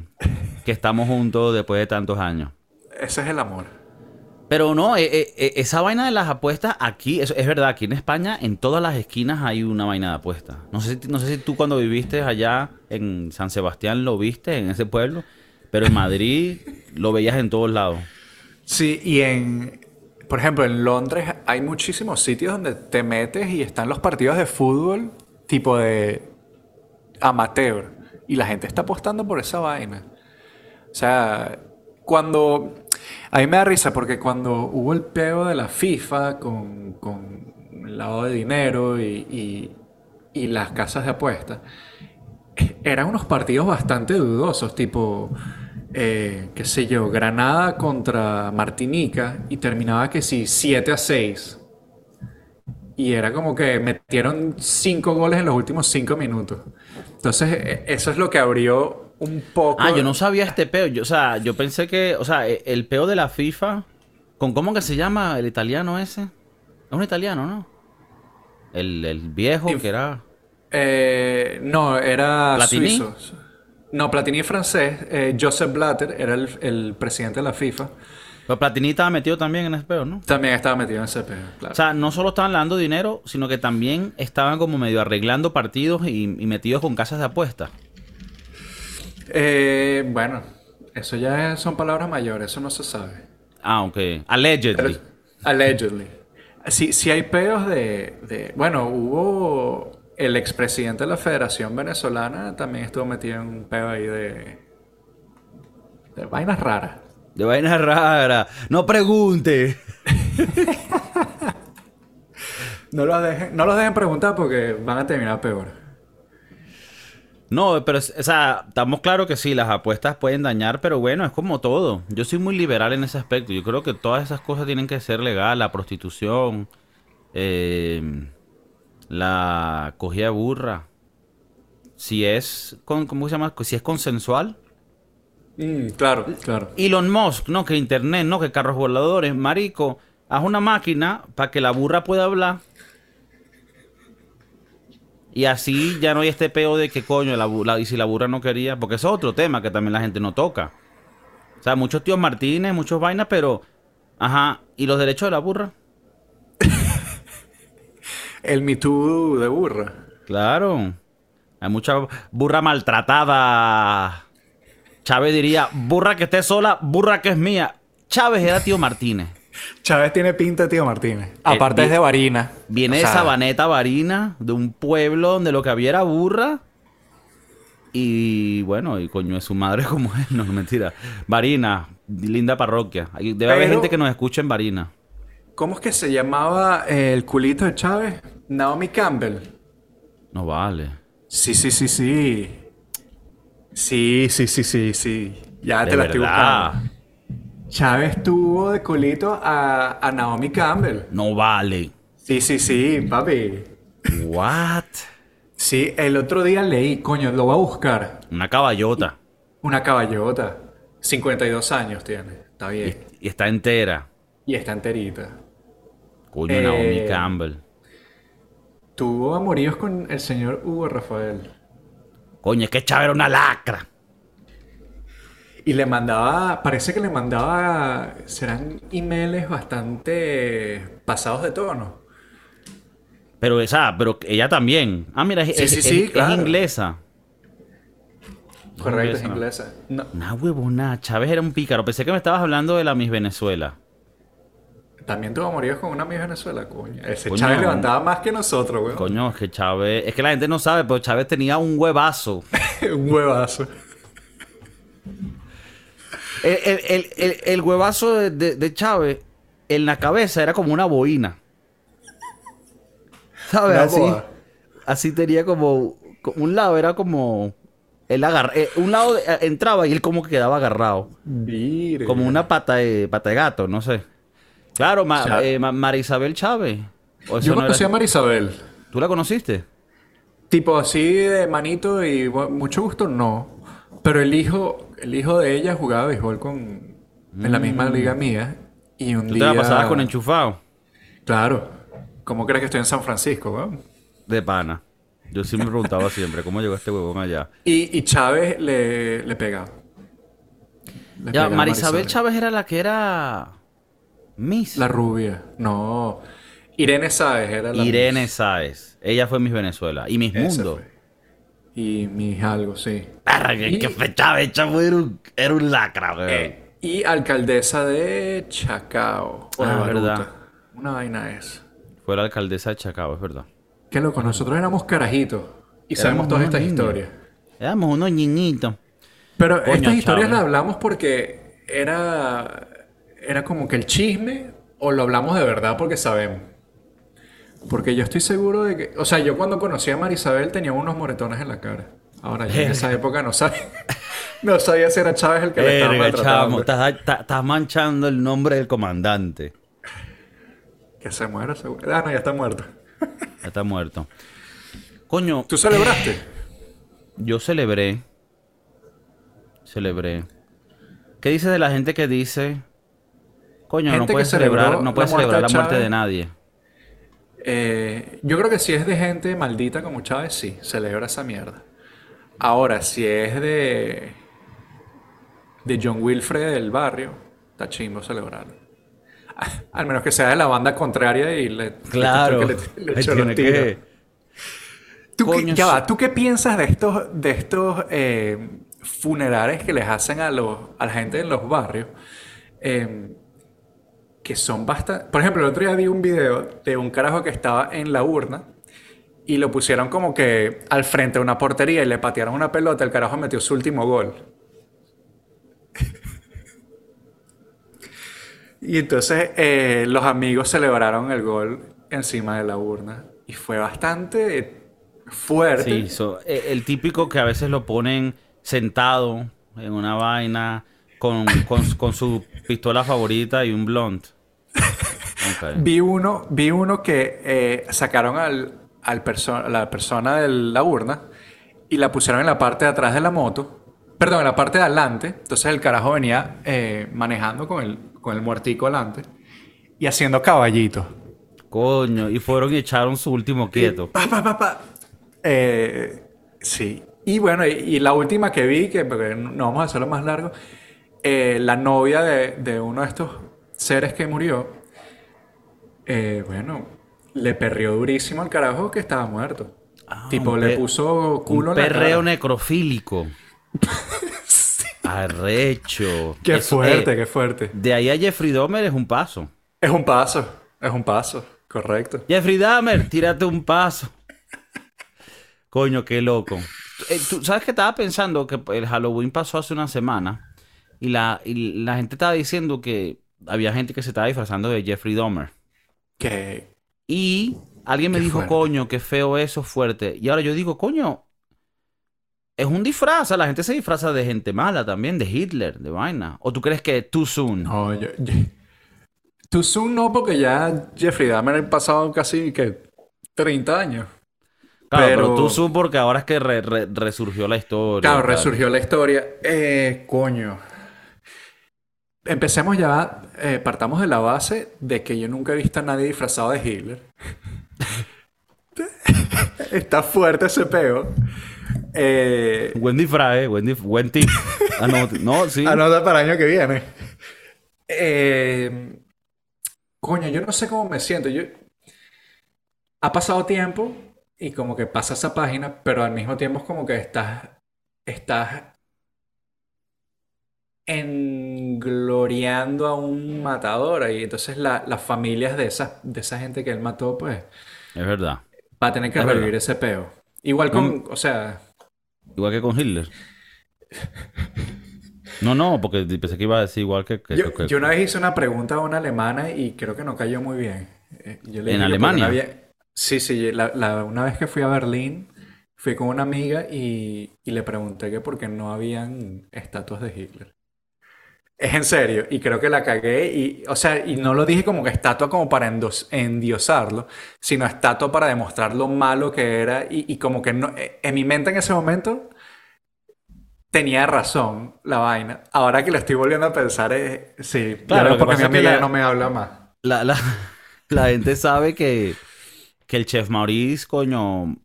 estamos juntos después de tantos años. Ese es el amor. Pero no, eh, eh, esa vaina de las apuestas aquí, es, es, verdad, aquí en España en todas las esquinas hay una vaina de apuestas. No sé, no sé si tú cuando viviste allá en San Sebastián lo viste, en ese pueblo, pero en Madrid lo veías en todos lados. Sí, y en, por ejemplo, en Londres hay muchísimos sitios donde te metes y están los partidos de fútbol tipo de amateur. Y la gente está apostando por esa vaina. O sea, cuando... A mí me da risa porque cuando hubo el peo de la FIFA con, con el lado de dinero y, y las casas de apuestas, eran unos partidos bastante dudosos, tipo eh, qué sé yo, Granada contra Martinica y terminaba que sí, 7 a 6. Y era como que metieron 5 goles en los últimos 5 minutos. Entonces, e, eso es lo que abrió un poco. Ah, yo no sabía este peo. Yo, o sea, yo pensé que, o sea, e, el peo de la FIFA, ¿con cómo que se llama el italiano ese? Es un italiano, ¿no? El, viejo que era. Eh, no, era suizo. No, Platini es francés. Eh, Joseph Blatter era el, presidente de la FIFA. Pero Platini estaba metido también en ese peo, ¿no? También estaba metido en ese peo, claro. O sea, no solo estaban dando dinero, sino que también estaban como medio arreglando partidos y, metidos con casas de apuestas. Eh, bueno, eso ya son palabras mayores, eso no se sabe. Ah, ok. Allegedly. allegedly. Sí, sí hay peos de, de... Bueno, hubo el expresidente de la Federación Venezolana también estuvo metido en un pedo ahí de. de vainas raras. De vainas raras. No pregunte. no, los dejen, no los dejen preguntar porque van a terminar peor. No, pero, o sea, estamos claros que sí, las apuestas pueden dañar, pero bueno, es como todo. Yo soy muy liberal en ese aspecto. Yo creo que todas esas cosas tienen que ser legal, la prostitución, eh, la cogida de burra, si es, con, ¿cómo se llama? Si es consensual. Mm, claro, claro. Elon Musk, no, que internet, no, que carros voladores, marico, haz una máquina para que la burra pueda hablar. Y así ya no hay este peo de que coño, la, y si la burra no quería, porque es otro tema que también la gente no toca. O sea, muchos tíos Martínez, muchos vainas, pero, ajá, ¿y los derechos de la burra? el Me de burra. Claro. Hay mucha burra maltratada. Chávez diría, burra que esté sola, burra que es mía. Chávez era tío Martínez. Chávez tiene pinta de tío Martínez. Aparte vi- es de Varina. Viene O de Sabaneta Varina, de un pueblo donde lo que había era burra. Y bueno, y coño, es su madre como él, no, mentira. Varina, linda parroquia. Debe haber gente que nos escucha en Varina. ¿Cómo es que se llamaba eh, el culito de Chávez? Naomi Campbell. No vale. Sí, sí, sí, sí. Sí, sí, sí, sí, sí. Ya De te la estoy verdad. buscando. Chávez tuvo de culito a, a Naomi Campbell. No vale. Sí, sí, sí, papi. What? Sí, el otro día leí, coño, lo voy a buscar. Una caballota. Una caballota. 52 años tiene. Está Y, bien. y está entera. Y está enterita. Coño, Eh, Naomi Campbell. Tuvo amoríos con el señor Hugo Rafael. Coño, es que Chávez era una lacra. Y le mandaba, parece que le mandaba, serán emails bastante pasados de tono. Pero esa, pero ella también. Ah, mira, es, Sí, es- sí, es- sí, es claro. inglesa. Correcto, es Inglesa, ¿no? Una huevona. Chávez era un pícaro. Pensé que me estabas hablando de la Miss Venezuela. también tuvo amoríos con una de Venezuela, coño. Ese Coño. Chávez levantaba más que nosotros, weón. Coño, es que Chávez. Es que la gente no sabe, pero Chávez tenía un huevazo. Un huevazo. El, el- el- el- el huevazo de, de- de Chávez en la cabeza era como una boina. ¿Sabes? Así. Así tenía como. co- Un lado era como. Él agarra, eh, un lado eh, entraba y él como que quedaba agarrado. Mire. Como una pata de, pata de gato, no sé. Claro, Ma- Chávez. eh, Ma- María Isabel Chávez. ¿O eso Yo no era- conocí a Marisabel. ¿Tú la conociste? Tipo así de manito y bu- mucho gusto, no. Pero el hijo, el hijo de ella jugaba béisbol con, en la misma liga mía. Y un Mm. ¿Tú día... te la pasabas con enchufado? Claro. ¿Cómo crees que estoy en San Francisco, weón? De pana. Yo sí me preguntaba siempre, ¿cómo llegó este huevón allá? Y, y Chávez le, le pegaba. Le Ya, pegaba Marisabel Chávez era la que era... Miss. La rubia. No. Irene Sáez era la Irene Sáez. Ella fue Miss Venezuela. Y Miss Mundo. fue. Y mis algo, sí. Y- que. Chávez era un, era un lacra, weón. Eh, y alcaldesa de Chacao. Ah, Baruta. verdad. Una vaina esa. Fue la alcaldesa de Chacao, es verdad. Qué loco, nosotros éramos carajitos. Y Éramos sabemos todas estas niños. historias. Éramos unos niñitos. Pero Coño, estas historias las hablamos porque era, era como que el chisme o lo hablamos de verdad porque sabemos. Porque yo estoy seguro de que... O sea, yo cuando conocí a Marisabel tenía unos moretones en la cara. Ahora, yo en esa época no sabía... No sabía si era Chávez el que le estaba maltratando. estás, estás- manchando el nombre del comandante. Que se muera, seguro. Ah, no, ya está muerto. Ya está muerto. Coño, ¿Tú celebraste? yo celebré. Celebré. ¿Qué dices de la gente que dice... Coño, no Gente puedes celebrar, no puedes celebrar la muerte de nadie. Eh, yo creo que si es de gente maldita como Chávez, sí, celebra esa mierda. Ahora, si es de. de John Wilfred del barrio, está chimbo celebrarlo. Al menos que sea de la banda contraria y le. Claro. le, le, le tiene que- ¿Tú, qué, ya sí. va, ¿tú qué piensas de estos, de estos eh, funerales que les hacen a, los, a la gente en los barrios? Eh, que son bastante... Por ejemplo, el otro día vi un video de un carajo que estaba en la urna y lo pusieron como que al frente de una portería y le patearon una pelota, el carajo metió su último gol. y entonces eh, los amigos celebraron el gol encima de la urna y fue bastante fuerte. Sí, eh, el típico que a veces lo ponen sentado en una vaina con, con, con su pistola favorita y un blunt. Ok. Vi uno, vi uno que eh, sacaron al, al perso- a la persona de la urna y la pusieron en la parte de atrás de la moto. Perdón, en la parte de adelante. Entonces el carajo venía eh, manejando con el, con el muertico adelante y haciendo caballitos. Coño, y fueron y echaron su último quieto. Pa, pa, pa, pa. Eh, sí. Y bueno, y, y la última que vi, que porque no vamos a hacerlo más largo, eh, la novia de, de uno de estos seres que murió, eh, bueno, le perrió durísimo al carajo que estaba muerto. Ah, tipo, le puso culo Un en la perreo cara. necrofílico. Arrecho. Qué Eso, fuerte, eh, qué fuerte. De ahí a Jeffrey Dahmer es un paso. Es un paso, es un paso, correcto. Jeffrey Dahmer, tírate un paso. Coño, qué loco. Eh, ¿tú sabes que estaba pensando que el Halloween pasó hace una semana y la, y la gente estaba diciendo que había gente que se estaba disfrazando de Jeffrey Dahmer. Que Y alguien me Qué dijo, fuerte. coño, qué feo eso, fuerte. Y ahora yo digo, coño, es un disfraz. La gente se disfraza de gente mala también, de Hitler, de vaina. ¿O tú crees que too soon? no, yo, yo- Too soon no, porque ya Jeffrey Dahmer ha pasado casi que 30 años. Claro, pero, pero- too soon porque ahora es que re- re- resurgió la historia. Claro, tal. resurgió la historia. Eh, coño. Empecemos ya, eh, partamos de la base de que yo nunca he visto a nadie disfrazado de Hitler. Está fuerte ese peo. Eh, Buen disfraz, eh. Buen, dif- buen tip. Ah, no, sí. Anota para el año que viene. Eh, coño, yo no sé cómo me siento. Yo... Ha pasado tiempo y como que pasa esa página, pero al mismo tiempo es como que estás, estás engloriando a un matador y entonces la- las familias de esa, de esa gente que él mató, pues Es verdad. va a tener que Es revivir verdad. ese peo. Igual con, o sea, Igual que con Hitler. No, no, porque pensé que iba a decir igual que... que- Yo, que- yo una vez hice una pregunta a una alemana y creo que no cayó muy bien. Eh, yo le ¿En dije Alemania? había- Sí, sí. la- la- una vez que fui a Berlín, fui con una amiga y, y le pregunté que por qué no habían estatuas de Hitler. Es en serio, y creo que la cagué, y, o sea, y no lo dije como que estatua como para endos- endiosarlo, sino estatua para demostrar lo malo que era, y, y como que no, eh, en mi mente en ese momento tenía razón la vaina. Ahora que lo estoy volviendo a pensar, es, sí, Claro, porque mi amiga la- no me habla más. La, la, la gente sabe que, que el chef Maurice, coño,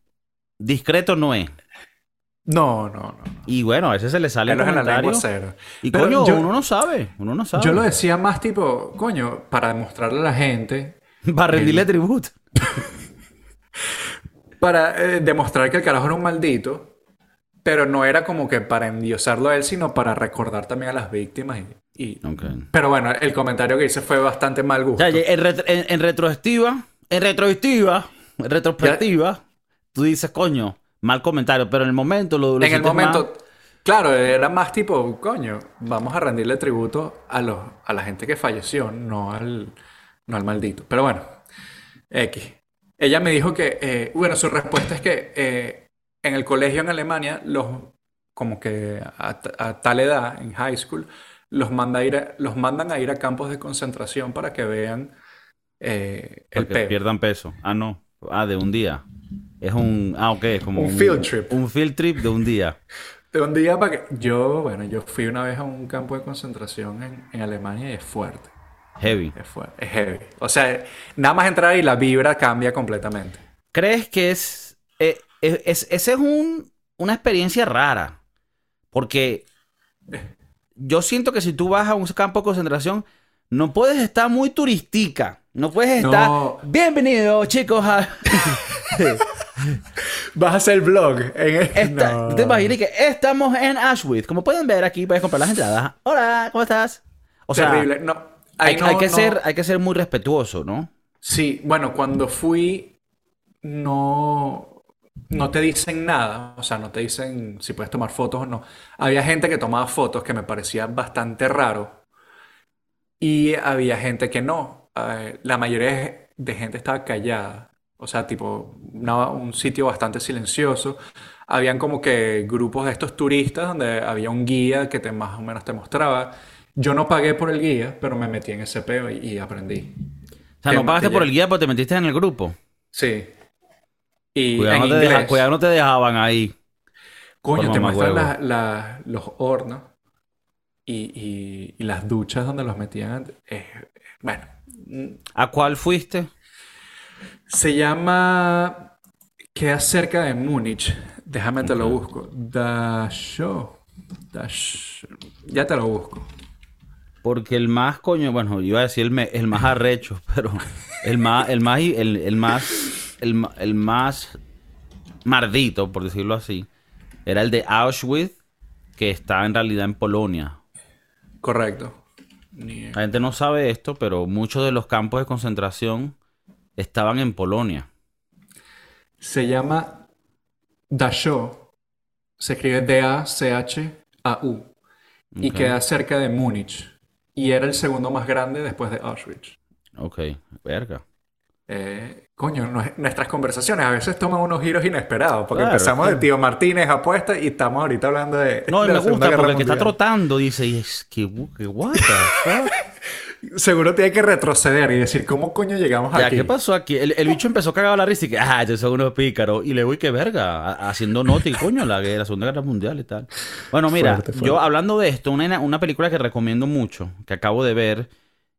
discreto no es. No, no, no. Y bueno, a veces se le sale el Pelos en la lengua comentario. cero. Y Pero coño, yo- uno no sabe, uno no sabe. Yo lo decía más tipo, coño, para demostrarle a la gente, Para rendirle tributo. para eh, demostrar que el carajo era un maldito, pero no era como que para endiosarlo a él, sino para recordar también a las víctimas. Y, y- Ok. Pero bueno, el comentario que hice fue bastante mal O gusto. sea, en, retro- en, en retrospectiva, en retrospectiva, en retrospectiva, tú dices, coño, mal comentario, pero en el momento lo, lo en el momento, claro, era más tipo, coño, vamos a rendirle tributo a, los, a la gente que falleció, no al, no al maldito. Pero bueno, X. Ella me dijo que, eh, bueno, su respuesta es que eh, en el colegio en Alemania, los, como que a, a tal edad, en high school, los, manda a ir a- los mandan a ir a campos de concentración para que vean eh, el peo. pierdan peso. Ah, no. Ah, de un día. Es un. Ah, ok, es como Un field trip. Un field trip de un día. De un día para que... Yo, bueno, yo fui una vez a un campo de concentración en, en Alemania y es fuerte. Heavy. Es fuerte, es heavy. O sea, nada más entrar y la vibra cambia completamente. ¿Crees que es. eh, es, es- esa es un, una experiencia rara? Porque yo siento que si tú vas a un campo de concentración, no puedes estar muy turística. No puedes estar. No. Bienvenidos, chicos. A... Vas a hacer vlog en el... Esta- No. ¿Te imaginas que estamos en Ashwith? Como pueden ver aquí, puedes comprar las entradas. Hola, ¿cómo estás? O sea, Terrible. No, hay, no- hay que ser, hay que ser muy respetuoso, ¿no? Sí, bueno, cuando fui no, no te dicen nada, o sea, no te dicen si puedes tomar fotos o no. Había gente que tomaba fotos que me parecía bastante raro y había gente que no. La mayoría de gente estaba callada, o sea, tipo una- un sitio bastante silencioso. Habían como que grupos de estos turistas donde había un guía que te, más o menos te mostraba. Yo no pagué por el guía, pero me metí en ese peo y, y aprendí. O sea, no pagaste te por el guía, pero te metiste en el grupo. Sí. Y Cuidado, en no te, deja- inglés. cuidado, no te dejaban ahí. Coño, te muestran mamahuevo. la- la- los hornos y, y- y las duchas donde los metían. Eh, bueno, ¿A cuál fuiste? se llama. Queda cerca de Múnich. Déjame te lo busco. Dasho. Dash- Ya te lo busco. Porque el más, coño, bueno, iba a decir el, me- el más arrecho, pero el más, el más, el, el más, el más mardito, por decirlo así, era el de Auschwitz, que está en realidad en Polonia. Correcto. La gente no sabe esto, pero muchos de los campos de concentración estaban en Polonia. Se llama Dachau. Se escribe D-A-C-H-A-U. Y queda cerca de Múnich. Y era el segundo más grande después de Auschwitz. Ok, verga. Eh, coño, nue- nuestras conversaciones a veces toman unos giros inesperados. Porque Claro, empezamos sí. de Tío Martínez apuesta y estamos ahorita hablando de. No, de me la gusta porque el que está trotando dice, y es que, fuck? Seguro tiene que retroceder y decir, ¿cómo coño llegamos Ya, aquí? ¿qué pasó aquí? El, el bicho empezó cagado a la risa y que, ah, yo soy unos pícaros. Y le voy, que verga, haciendo nota y coño, la, la Segunda Guerra Mundial y tal. Bueno, mira, Fuerte, fuerte. yo hablando de esto, una, una película que recomiendo mucho, que acabo de ver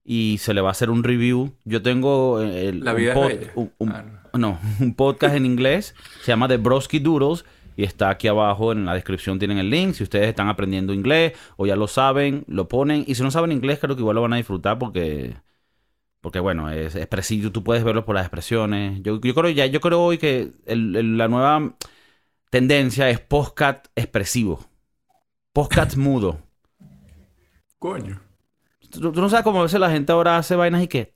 y se le va a hacer un review. Yo tengo eh, el, La un pod- Ah, no. no, un podcast en inglés, se llama The Broski Doodles y está aquí abajo en la descripción tienen el link. Si ustedes están aprendiendo inglés o ya lo saben, lo ponen. Y si no saben inglés, creo que igual lo van a disfrutar porque, porque bueno, es expresivo, tú puedes verlo por las expresiones. Yo, yo creo ya, yo creo hoy que el- el- la nueva tendencia es postcat expresivo. Postcat mudo. Coño. ¿Tú, tú no sabes cómo a veces la gente ahora hace vainas y que...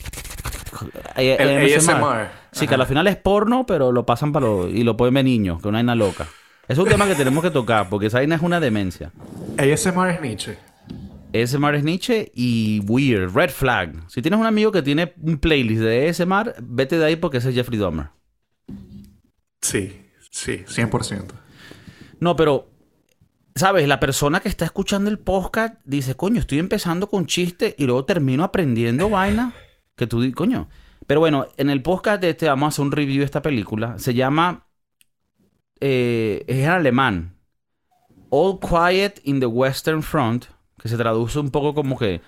El ASMR. Sí, que a la final es porno, pero lo pasan para lo, y lo pueden ver niños, que una vaina loca. Es un tema que tenemos que tocar, porque esa vaina es una demencia. ASMR es Nietzsche. ASMR es Nietzsche y Weird, Red Flag. Si tienes un amigo que tiene un playlist de ASMR, vete de ahí porque ese es Jeffrey Dahmer. Sí, sí, 100%. No, pero, ¿sabes? La persona que está escuchando el podcast dice, coño, estoy empezando con chiste y luego termino aprendiendo vaina que tú, coño. Pero bueno, en el podcast de este vamos a hacer un review de esta película. Se llama, eh, es en alemán, All Quiet in the Western Front, que se traduce un poco como que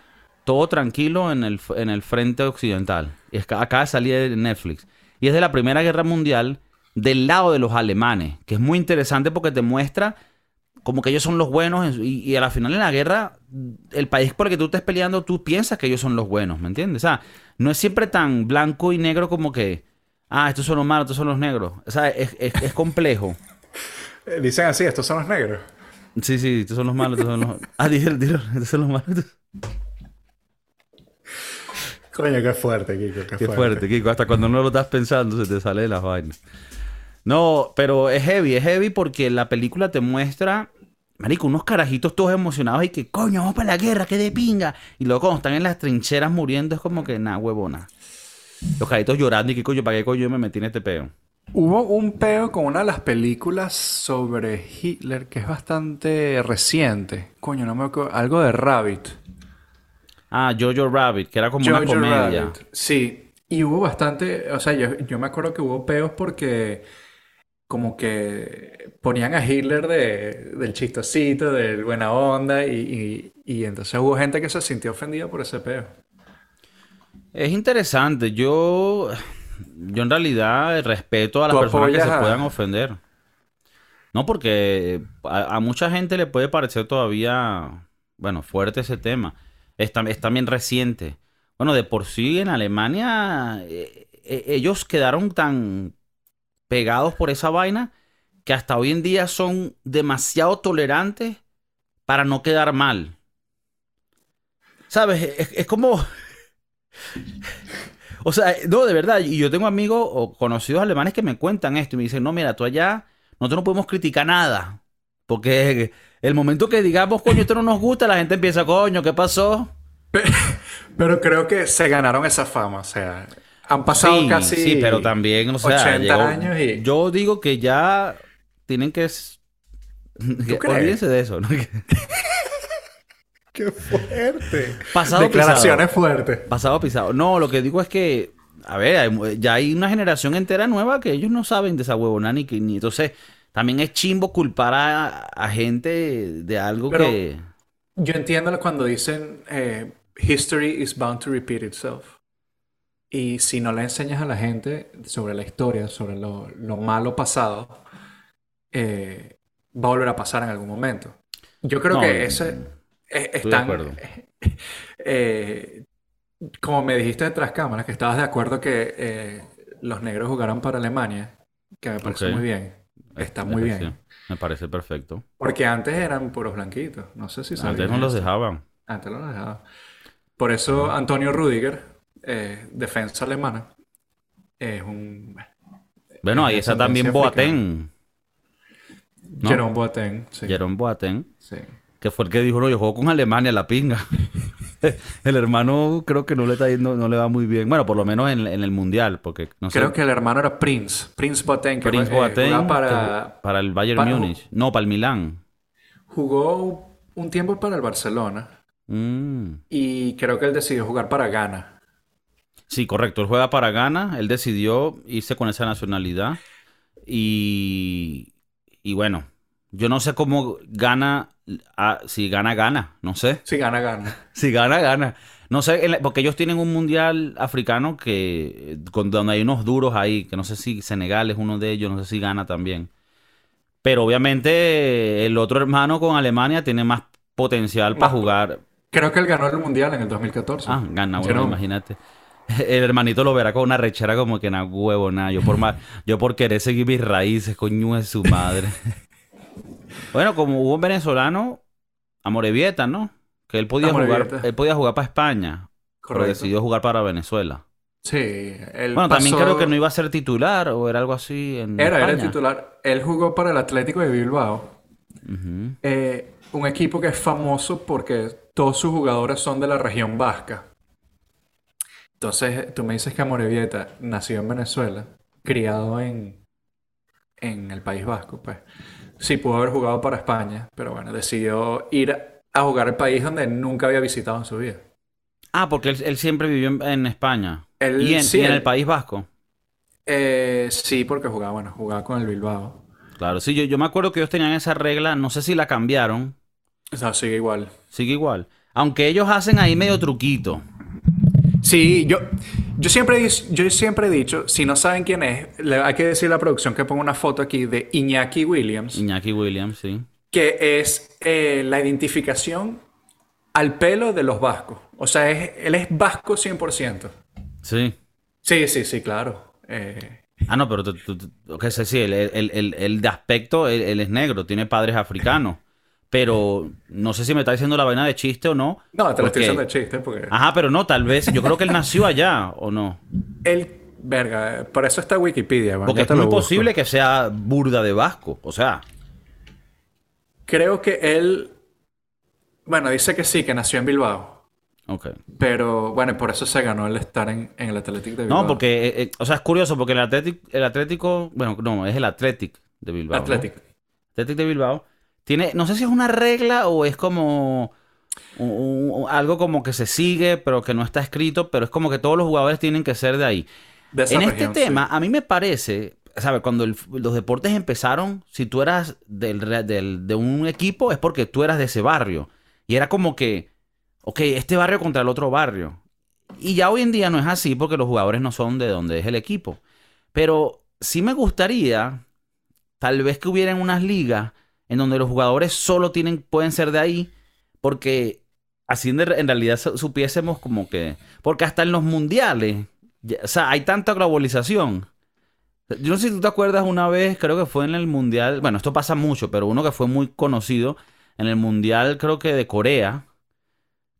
todo tranquilo en el, en el frente occidental. Y acaba de salir en Netflix. Y es de la Primera Guerra Mundial del lado de los alemanes, que es muy interesante porque te muestra como que ellos son los buenos y, y a la final en la guerra, el país por el que tú estés peleando, tú piensas que ellos son los buenos, ¿me entiendes? O sea, no es siempre tan blanco y negro como que, ah, estos son los malos, estos son los negros. O sea, es, es- es complejo. Eh, Dicen así, estos son los negros. Sí, sí, estos son los malos, estos son los... Ah, dilo, dilo, estos son los malos. estos- Coño, qué fuerte, Kiko, qué, Qué fuerte, Kiko. Hasta cuando no lo estás pensando se te sale de las vainas. No, pero es heavy, es heavy porque la película te muestra, marico, unos carajitos todos emocionados y que, coño, vamos para la guerra, que de pinga. Y luego cuando están en las trincheras muriendo es como que, nah, huevona. Los carajitos llorando y que, coño, ¿para qué coño yo me metí en este peo? Hubo un peo con una de las películas sobre Hitler que es bastante reciente. Coño, no me acuerdo. Algo de Rabbit. Ah, Jojo Rabbit, que era como una comedia. Rabbit. Sí. Y hubo bastante. O sea, yo, yo me acuerdo que hubo peos porque. Como que ponían a Hitler de, del chistosito, del buena onda. Y, y, y entonces hubo gente que se sintió ofendida por ese peo. Es interesante. Yo, yo en realidad respeto a las ¿Tú personas que se puedan ofender. No, porque a, a mucha gente le puede parecer todavía, bueno, fuerte ese tema. Es, es también reciente. Bueno, de por sí en Alemania eh, eh, ellos quedaron tan pegados por esa vaina que hasta hoy en día son demasiado tolerantes para no quedar mal. ¿Sabes? Es, es como... O sea, no, de verdad, y yo tengo amigos o conocidos alemanes que me cuentan esto y me dicen, no, mira, tú allá, nosotros no podemos criticar nada. Porque el momento que digamos, coño, esto no nos gusta, la gente empieza, coño, ¿qué pasó? Pe- Pero creo que se ganaron esa fama. O sea, han pasado sí, casi. sí, pero también, o sea, 80 llegó- años y. yo digo que ya tienen que... que olvídense de eso, ¿no? ¡Qué fuerte! Pasado Declaraciones fuertes. Pasado pisado. No, lo que digo es que, a ver, hay- ya hay una generación entera nueva que ellos no saben de esa huevona ni que ni. Entonces, también es chimbo culpar a, a gente de algo Pero- que. Yo entiendo cuando dicen eh, history is bound to repeat itself. Y si no le enseñas a la gente sobre la historia, sobre lo, lo malo pasado, eh, va a volver a pasar en algún momento. Yo creo No, que ese es, de acuerdo. eh, como me dijiste detrás cámaras, que estabas de acuerdo que eh, los negros jugaran para Alemania, que me parece muy bien. Está Es- muy bien. Me parece perfecto. Porque antes eran puros blanquitos. No sé si Antes no los dejaban. Antes no los dejaban. Por eso Antonio Rudiger, eh, defensa alemana, es un... Bueno, ahí está también Boateng. ¿No? Jerome Boateng, sí. Jerome Boateng. sí. Que fue el que dijo, no, yo juego con Alemania, la pinga. el hermano creo que no le está yendo, no le va muy bien. Bueno, por lo menos en, en el Mundial, porque no sé. Creo que el hermano era Prince, Prince Boateng, que Prince eh, Boateng jugaba que- para, para el Bayern para- Múnich. No, para el Milán. jugó un tiempo para el Barcelona Mm. y creo que él decidió jugar para Ghana. Sí, correcto. Él juega para Ghana. Él decidió irse con esa nacionalidad. Y, y bueno, yo no sé cómo gana. ah, si gana, gana. No sé. Sí, gana, gana. Si gana, gana. No sé, la- porque ellos tienen un mundial africano que con, donde hay unos duros ahí, que no sé si Senegal es uno de ellos, no sé si gana también. Pero obviamente el otro hermano con Alemania tiene más potencial para jugar. Creo que él ganó el Mundial en el 2014. Ah, gana, bueno, Jerome. imagínate. El hermanito lo verá con una rechera como que na huevo, nada. Yo por más, yo por querer seguir mis raíces, coño de su madre. bueno, como hubo un venezolano, Amorevieta, ¿no? Que él podía jugar, él podía jugar para España, pero Correcto. decidió jugar para Venezuela. Sí, él Bueno, también creo que no iba a ser titular o era algo así en Era, era el España. titular. Él jugó para el Atlético de Bilbao. Eh, un equipo que es famoso porque todos sus jugadores son de la región vasca. Entonces, tú me dices que Amorebieta nació en Venezuela, criado en, en el País Vasco, pues. Sí, pudo haber jugado para España, pero bueno, decidió ir a jugar al país donde nunca había visitado en su vida. Ah, porque él, él siempre vivió en, en España. Él- y en, sí, y en él- el País Vasco. Eh, sí, porque jugaba, bueno, jugaba con el Bilbao. Claro, sí, yo, yo me acuerdo que ellos tenían esa regla, no sé si la cambiaron, O sea, sigue igual. sigue igual. Aunque ellos hacen ahí medio truquito. Sí, yo, yo, siempre, yo siempre he dicho, si no saben quién es, le hay que decir a la producción que ponga una foto aquí de Iñaki Williams, Iñaki Williams, sí. que es eh, la identificación al pelo de los vascos. O sea, es- él es vasco 100%. Sí. Sí, sí, sí, claro. Eh, Ah, no, pero tú, tú- tú- que sé, sí, el, el- el- el de aspecto, él es negro, tiene padres africanos. Pero no sé si me está diciendo la vaina de chiste o no. no, te lo estoy diciendo de chiste porque Ajá, pero no, tal vez. Yo creo que él nació allá, ¿o no? él, verga, por eso está Wikipedia. bueno, Porque es muy posible que sea burda de vasco. O sea, Creo que él, bueno, dice que sí, que nació en Bilbao. ok. Pero bueno, por eso se ganó el estar en, en el Athletic de Bilbao. No, porque, eh, eh, o sea, es curioso porque el Atlético, el Atlético, bueno, no, es el Athletic de Bilbao. ¿no? Athletic. Athletic de Bilbao. Tiene, no sé si es una regla o es como un- un- algo como que se sigue, pero que no está escrito, pero es como que todos los jugadores tienen que ser de ahí. De En este tema, sí. a mí me parece, ¿sabes? Cuando el- los deportes empezaron, si tú eras del- de un equipo, es porque tú eras de ese barrio. Y era como que, ok, este barrio contra el otro barrio. Y ya hoy en día no es así porque los jugadores no son de donde es el equipo. Pero sí me gustaría, tal vez que hubieran unas ligas en donde los jugadores solo tienen, pueden ser de ahí, porque así en, realidad su- supiésemos como que, porque hasta en los mundiales, o sea, hay tanta globalización. Yo no sé si tú te acuerdas una vez, creo que fue en el mundial, bueno, esto pasa mucho, pero uno que fue muy conocido en el mundial, creo que de Corea,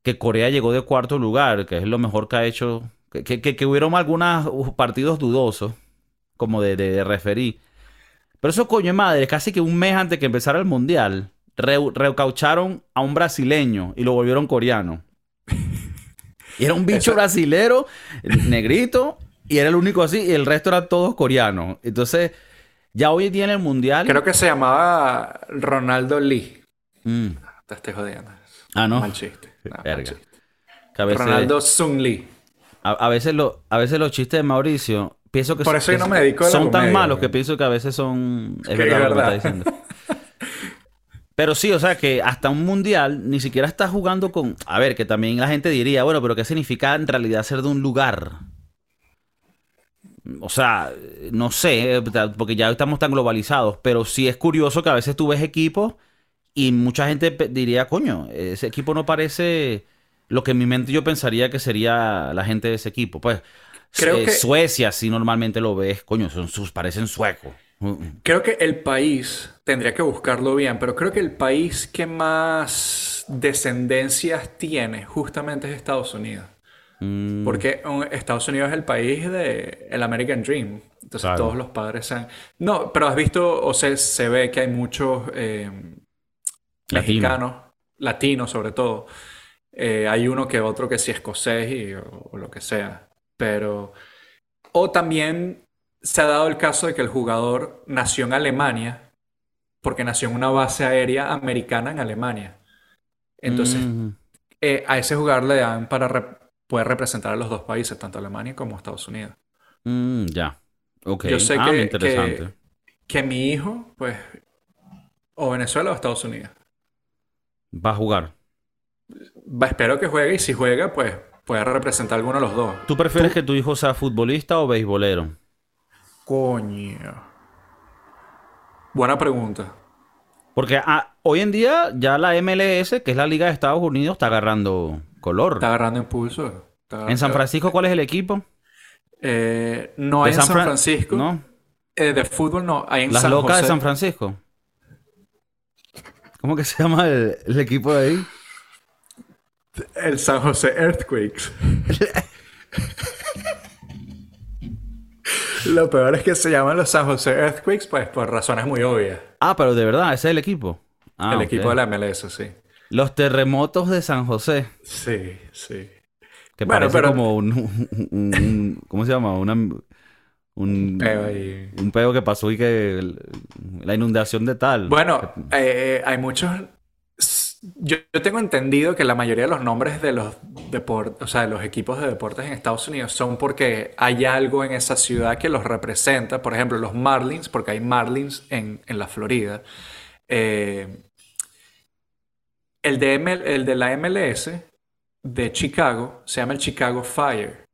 que Corea llegó de cuarto lugar, que es lo mejor que ha hecho, que, que, hubieron algunos partidos dudosos, como de, de, de referí. Pero eso, coño de madre, casi que un mes antes que empezara el mundial, recaucharon a un brasileño y lo volvieron coreano. Y era un bicho Esa- brasilero, negrito, y era el único así, y el resto eran todos coreanos. Entonces, ya hoy en día en el mundial. Creo que se llamaba Ronaldo Lee. Mm. Te estoy jodiendo. Ah, no. Mal chiste. No, mal chiste. Veces, Ronaldo Sung Lee. a, a veces lo- a veces los chistes de Mauricio, pienso que, Por son- eso yo no me dedico a son tan malos que pienso que a veces son. Es Que verdad es lo que está diciendo. Pero sí, o sea que hasta un mundial ni siquiera está jugando con. A ver, que también la gente diría, bueno, pero ¿qué significa en realidad ser de un lugar? O sea, no sé, porque ya estamos tan globalizados, pero sí es curioso que a veces tú ves equipos y mucha gente diría, coño, ese equipo no parece lo que en mi mente yo pensaría que sería la gente de ese equipo. Pues Creo eh, que- Suecia, sí normalmente lo ves, coño, son sus, parecen suecos. Creo que el país, tendría que buscarlo bien, pero creo que el país que más descendencias tiene justamente es Estados Unidos. Mm, Porque um, Estados Unidos es el país de el American Dream. Entonces Claro. todos los padres sean... No, pero has visto, o sea, se ve que hay muchos eh, Latino. mexicanos, latinos sobre todo. Eh, hay uno que otro que sí escocés y, o, o lo que sea. Pero... O también se ha dado el caso de que el jugador nació en Alemania porque nació en una base aérea americana en Alemania. Entonces, mm, eh, a ese jugador le dan para poder representar a los dos países, tanto Alemania como Estados Unidos. mm, ya. Ok. Yo sé ah, que, interesante. que, que mi hijo, pues, o Venezuela o Estados Unidos. Va a jugar. Va, espero que juegue y si juega, pues, puede representar alguno de los dos. ¿Tú prefieres que tu hijo sea futbolista o beisbolero? Coño. Buena pregunta. Porque ah, hoy en día ya la MLS, que es la Liga de Estados Unidos, está agarrando color. Está agarrando impulso. Está- En San Francisco, ¿cuál es el equipo? Eh, no hay en San Fran- Francisco. ¿No? Eh, de fútbol no. Hay en Las San locas de. San Francisco. ¿Cómo que se llama el, el equipo de ahí? El San José Earthquakes. Lo peor es que se llaman los San José Earthquakes, pues por razones muy obvias. Ah, pero de verdad, ese es el equipo. Ah, el equipo de la MLS, sí. Los terremotos de San José. Sí, sí. Que Bueno, parece pero- como un, un- un- ¿Cómo se llama? Una, un, Peo ahí. un peo que pasó y que... el- la inundación de tal. Bueno, eh, hay muchos. Yo, yo tengo entendido que la mayoría de los nombres de los deportes, o sea, de los equipos de deportes en Estados Unidos son porque hay algo en esa ciudad que los representa. Por ejemplo, los Marlins, porque hay Marlins en, en la Florida. Eh, el, de ML el de la MLS de Chicago se llama el Chicago Fire.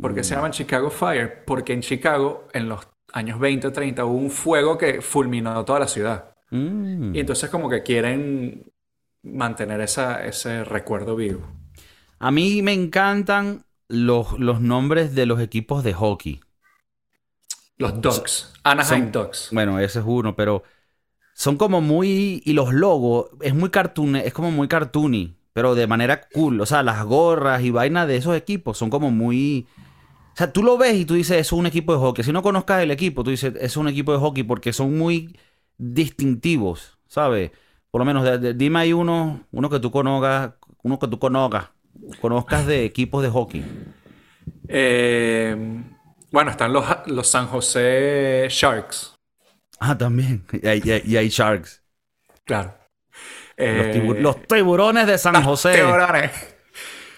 ¿Por qué se llama el Chicago Fire? Porque en Chicago, en los años 20 o 30, hubo un fuego que fulminó toda la ciudad. Mm. Y entonces como que quieren mantener esa, ese recuerdo vivo. A mí me encantan los, los nombres de los equipos de hockey. Los Ducks. Anaheim son- Ducks. Bueno, ese es uno, pero son como muy... Y los logos, es muy cartoon, es como muy cartoony, pero de manera cool. O sea, las gorras y vainas de esos equipos son como muy... O sea, tú lo ves y tú dices, es un equipo de hockey. Si no conozcas el equipo, tú dices, es un equipo de hockey porque son muy distintivos, ¿sabes? Por lo menos, de- de- dime ahí uno, uno que tú conozcas, uno que tú conozcas, conozcas de equipos de hockey. Eh, bueno, están los, los San José Sharks. Ah, también. Y hay, y hay- Sharks. Claro. Los, Eh, los tiburones de San José. tiburones.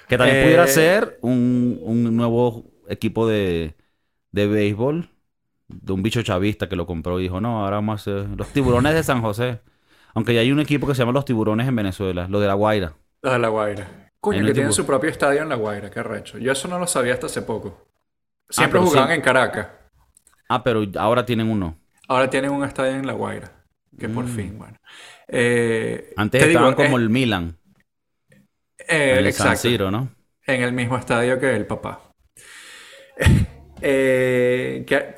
Que también Eh, pudiera ser un, un nuevo equipo de, de béisbol. De un bicho chavista que lo compró y dijo, no, ahora vamos a hacer los tiburones de San José. Aunque ya hay un equipo que se llama los tiburones en Venezuela, lo de La Guaira. Los de La Guaira. Coño, que tienen su propio estadio en La Guaira. Qué recho. Yo eso no lo sabía hasta hace poco. Siempre pero jugaban sí. en Caracas. Ah, pero ahora tienen uno. Ahora tienen un estadio en La Guaira. Que por fin, bueno. Eh, Mm. Antes digo, estaban como el Milan, eh, el San exacto. Siro, ¿no? En el mismo estadio que el papá. Eh, que-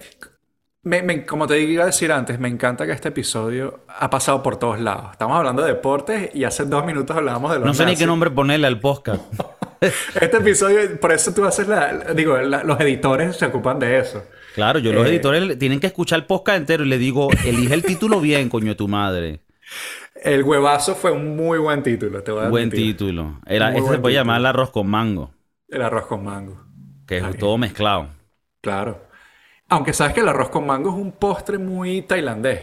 me- me- como te iba a decir antes, me encanta que este episodio ha pasado por todos lados. Estamos hablando de deportes y hace dos minutos hablábamos de los No sé ni qué nombre ponerle al podcast. Este episodio, por eso tú haces la... digo, la- los editores se ocupan de eso. Claro, yo los Eh. editores tienen que escuchar el podcast entero y le digo, elige el título bien, coño de tu madre. El huevazo fue un muy buen título, te voy a Buen admitir. título. Era, ese se puede título. llamar el arroz con mango, El arroz con mango. que es todo mezclado. Claro. Aunque sabes que el arroz con mango es un postre muy tailandés.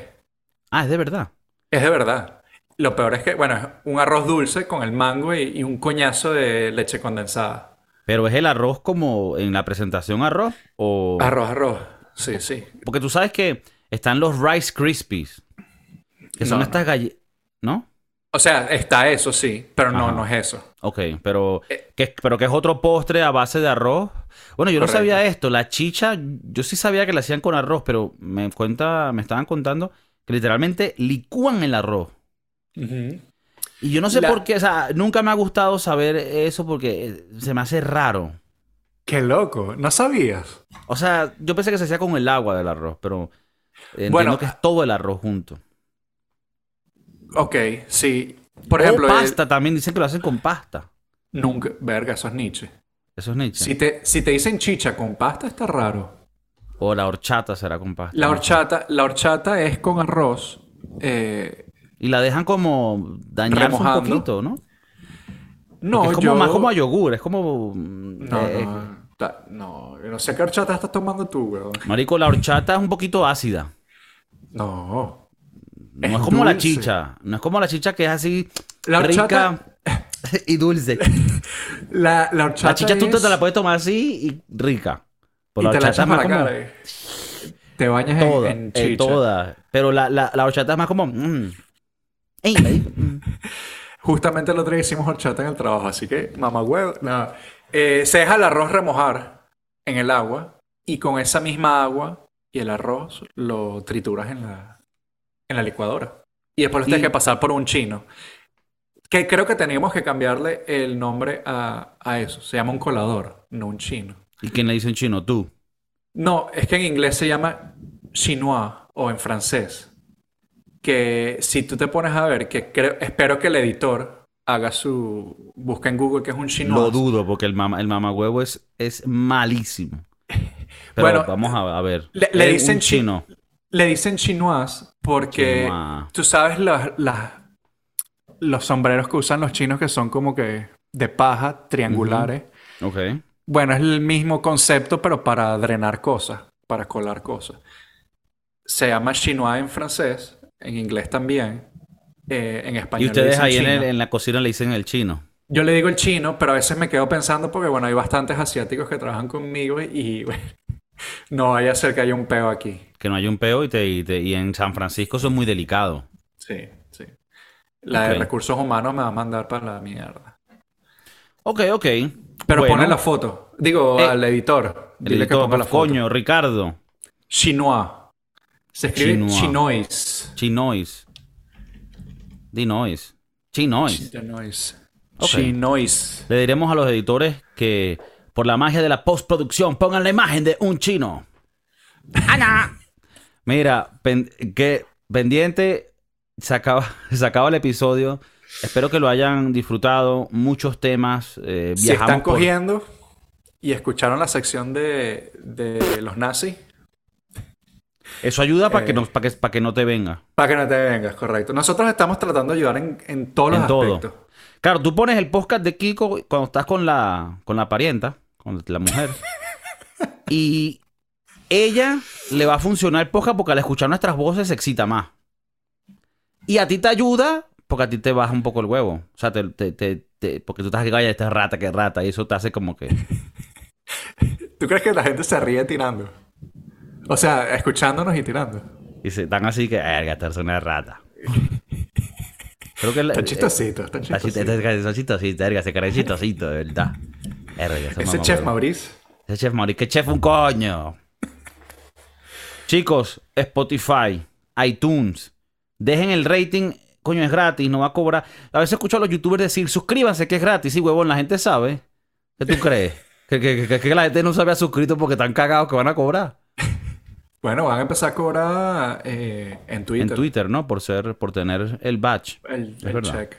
Ah, es de verdad. Es de verdad. Lo peor es que, bueno, es un arroz dulce con el mango y, y un coñazo de leche condensada. Pero es el arroz como en la presentación arroz o... Arroz, arroz. Sí, sí. Porque tú sabes que están los Rice Krispies, que son No, estas galletas... ¿No? O sea, está eso, sí, pero no, no es eso. Ok, pero Eh. que, pero que es otro postre a base de arroz. Bueno, yo no sabía esto. La chicha, yo sí sabía que la hacían con arroz, pero me cuenta, me estaban contando que literalmente licúan el arroz. Y yo no sé La- por qué, o sea, nunca me ha gustado saber eso porque eh, se me hace raro. Qué loco, no sabías. O sea, yo pensé que se hacía con el agua del arroz, pero Entiendo Bueno, que es todo el arroz junto. Ok, sí. Por o ejemplo, el- pasta también, dicen que lo hacen con pasta. nunca. Verga, eso es Nietzsche. Eso es Nietzsche. Si te, si te dicen chicha con pasta, está raro. O la horchata será con pasta. La horchata, la horchata es con arroz. eh, Y la dejan como dañarse un poquito, ¿no? no, es como yo... más como a yogur, es como... mm, No, eh, no, no. Sé qué horchata estás tomando tú, weón. Marico, la horchata es un poquito ácida. No. No Es es, como la chicha. No es como la chicha que es así La rica horchata- y dulce. La, la horchata La chicha tú te es- la puedes tomar así y rica. y Pero la te la horchata echas es más para la como... cara. eh. Te bañas en- Toda, en, eh, chicha. toda. Pero la, la, la horchata es más como... mm. Ey, mm. Justamente el otro día hicimos horchata en el trabajo, así que mamá huevo. Eh, se deja el arroz remojar en el agua y con esa misma agua y el arroz lo trituras en la, en la licuadora. Y después lo tienes Y- que pasar por un chino. Que creo que teníamos que cambiarle el nombre a, a eso. Se llama un colador, no un chino. ¿Y quién le dice en chino? Tú. No, es que en inglés se llama chinois o en francés. Que si tú te pones a ver, que creo, espero que el editor haga su. Busca en Google que es un chinois. Lo dudo porque el mama, el es, es malísimo. Pero Bueno, vamos a, a ver. le- dicen chino. Le dicen chinois porque Chinois. tú sabes las- las- los sombreros que usan los chinos que son como que de paja, triangulares. Ok. Bueno, es el mismo concepto, pero para drenar cosas, para colar cosas. Se llama chinois en francés, en inglés también, eh, en español. Y le ustedes dicen ahí en, chino. el- en la cocina le dicen el chino. Yo le digo el chino, pero a veces me quedo pensando porque, bueno, hay bastantes asiáticos que trabajan conmigo y bueno, no vaya a ser que haya un peo aquí. Que no hay un peo y, te, y, te- y en San Francisco eso es muy delicado. Sí, La de recursos humanos me va a mandar para la mierda. Ok, ok. Pero Bueno, pone la foto. Digo, Eh, al editor. el Dile que ponga la foto. coño, Ricardo. Chinois. Se escribe Chinois. chinois. Chinois. Dinois. Chinois. Chinois. Chinois. Le diremos a los editores que por la magia de la postproducción pongan la imagen de un chino. ¡Ana! Mira, pen- que pendiente, se acaba, se acaba el episodio. Espero que lo hayan disfrutado. Muchos temas. eh, Si están por- cogiendo y escucharon la sección de, de los nazis, Eso ayuda para, Eh, que no, para, que, para que no te venga. para que no te vengas, correcto. Nosotros estamos tratando de ayudar en, en todos los En todo. aspectos. Claro, tú pones el podcast de Kiko cuando estás con la, con la parienta, con la mujer. y ella le va a funcionar el podcast porque al escuchar nuestras voces se excita más. Y a ti te ayuda porque a ti te baja un poco el huevo. O sea, te, te- te- te- porque tú estás que calla, esta es rata, que rata. Y eso te hace como que... ¿Tú crees que la gente se ríe tirando? O sea, escuchándonos y tirando. Y se dan así que... Verga, esta es rata. Creo que... el- Está chistosito, está Está chist- chistosito. este- este- chistosito, verga, se cree chistosito, de verdad. Verga, ese chef. Maurice. Ese chef Maurice, que chef un coño. Chicos, Spotify, iTunes, dejen el rating, coño, es gratis, no va a cobrar. A veces escucho a los youtubers decir, suscríbanse que es gratis. Sí, huevón, la gente sabe. ¿Qué tú crees? que, que- que- que la gente no se había suscrito porque están cagados que van a cobrar. Bueno, van a empezar a cobrar eh, en Twitter. En Twitter, ¿no? Por ser, por tener el badge. El, Es el verdad. check.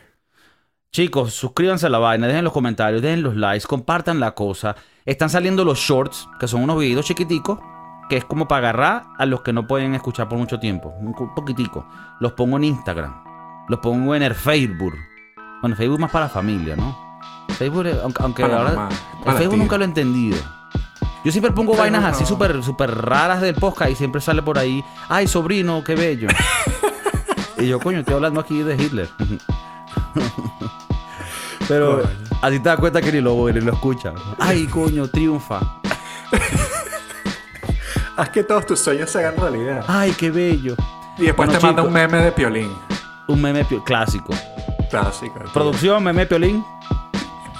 Chicos, suscríbanse a la vaina, dejen los comentarios, dejen los likes, compartan la cosa. Están saliendo los shorts, que son unos videitos chiquiticos, que es como para agarrar a los que no pueden escuchar por mucho tiempo. Un poquitico. Los pongo en Instagram. Los pongo en el Facebook. Bueno, Facebook más para la familia, ¿no? Facebook, aunque, aunque la ahora... mamá, el Facebook nunca lo he entendido. Yo siempre pongo vainas así súper súper raras del podcast y siempre sale por ahí, ay, sobrino, qué bello. y yo, coño, estoy hablando aquí de Hitler. Pero así te das cuenta que ni lo, ni lo escuchan. Ay, coño, triunfa. Haz que todos tus sueños se hagan realidad. Ay, qué bello. Y después Bueno, te manda un meme de piolín. Un meme clásico. Clásico. Producción, meme piolín.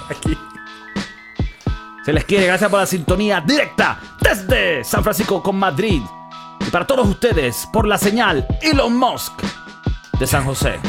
Aquí. Se les quiere, gracias por la sintonía directa desde San Francisco con Madrid. Y para todos ustedes, por la señal Elon Musk de San José.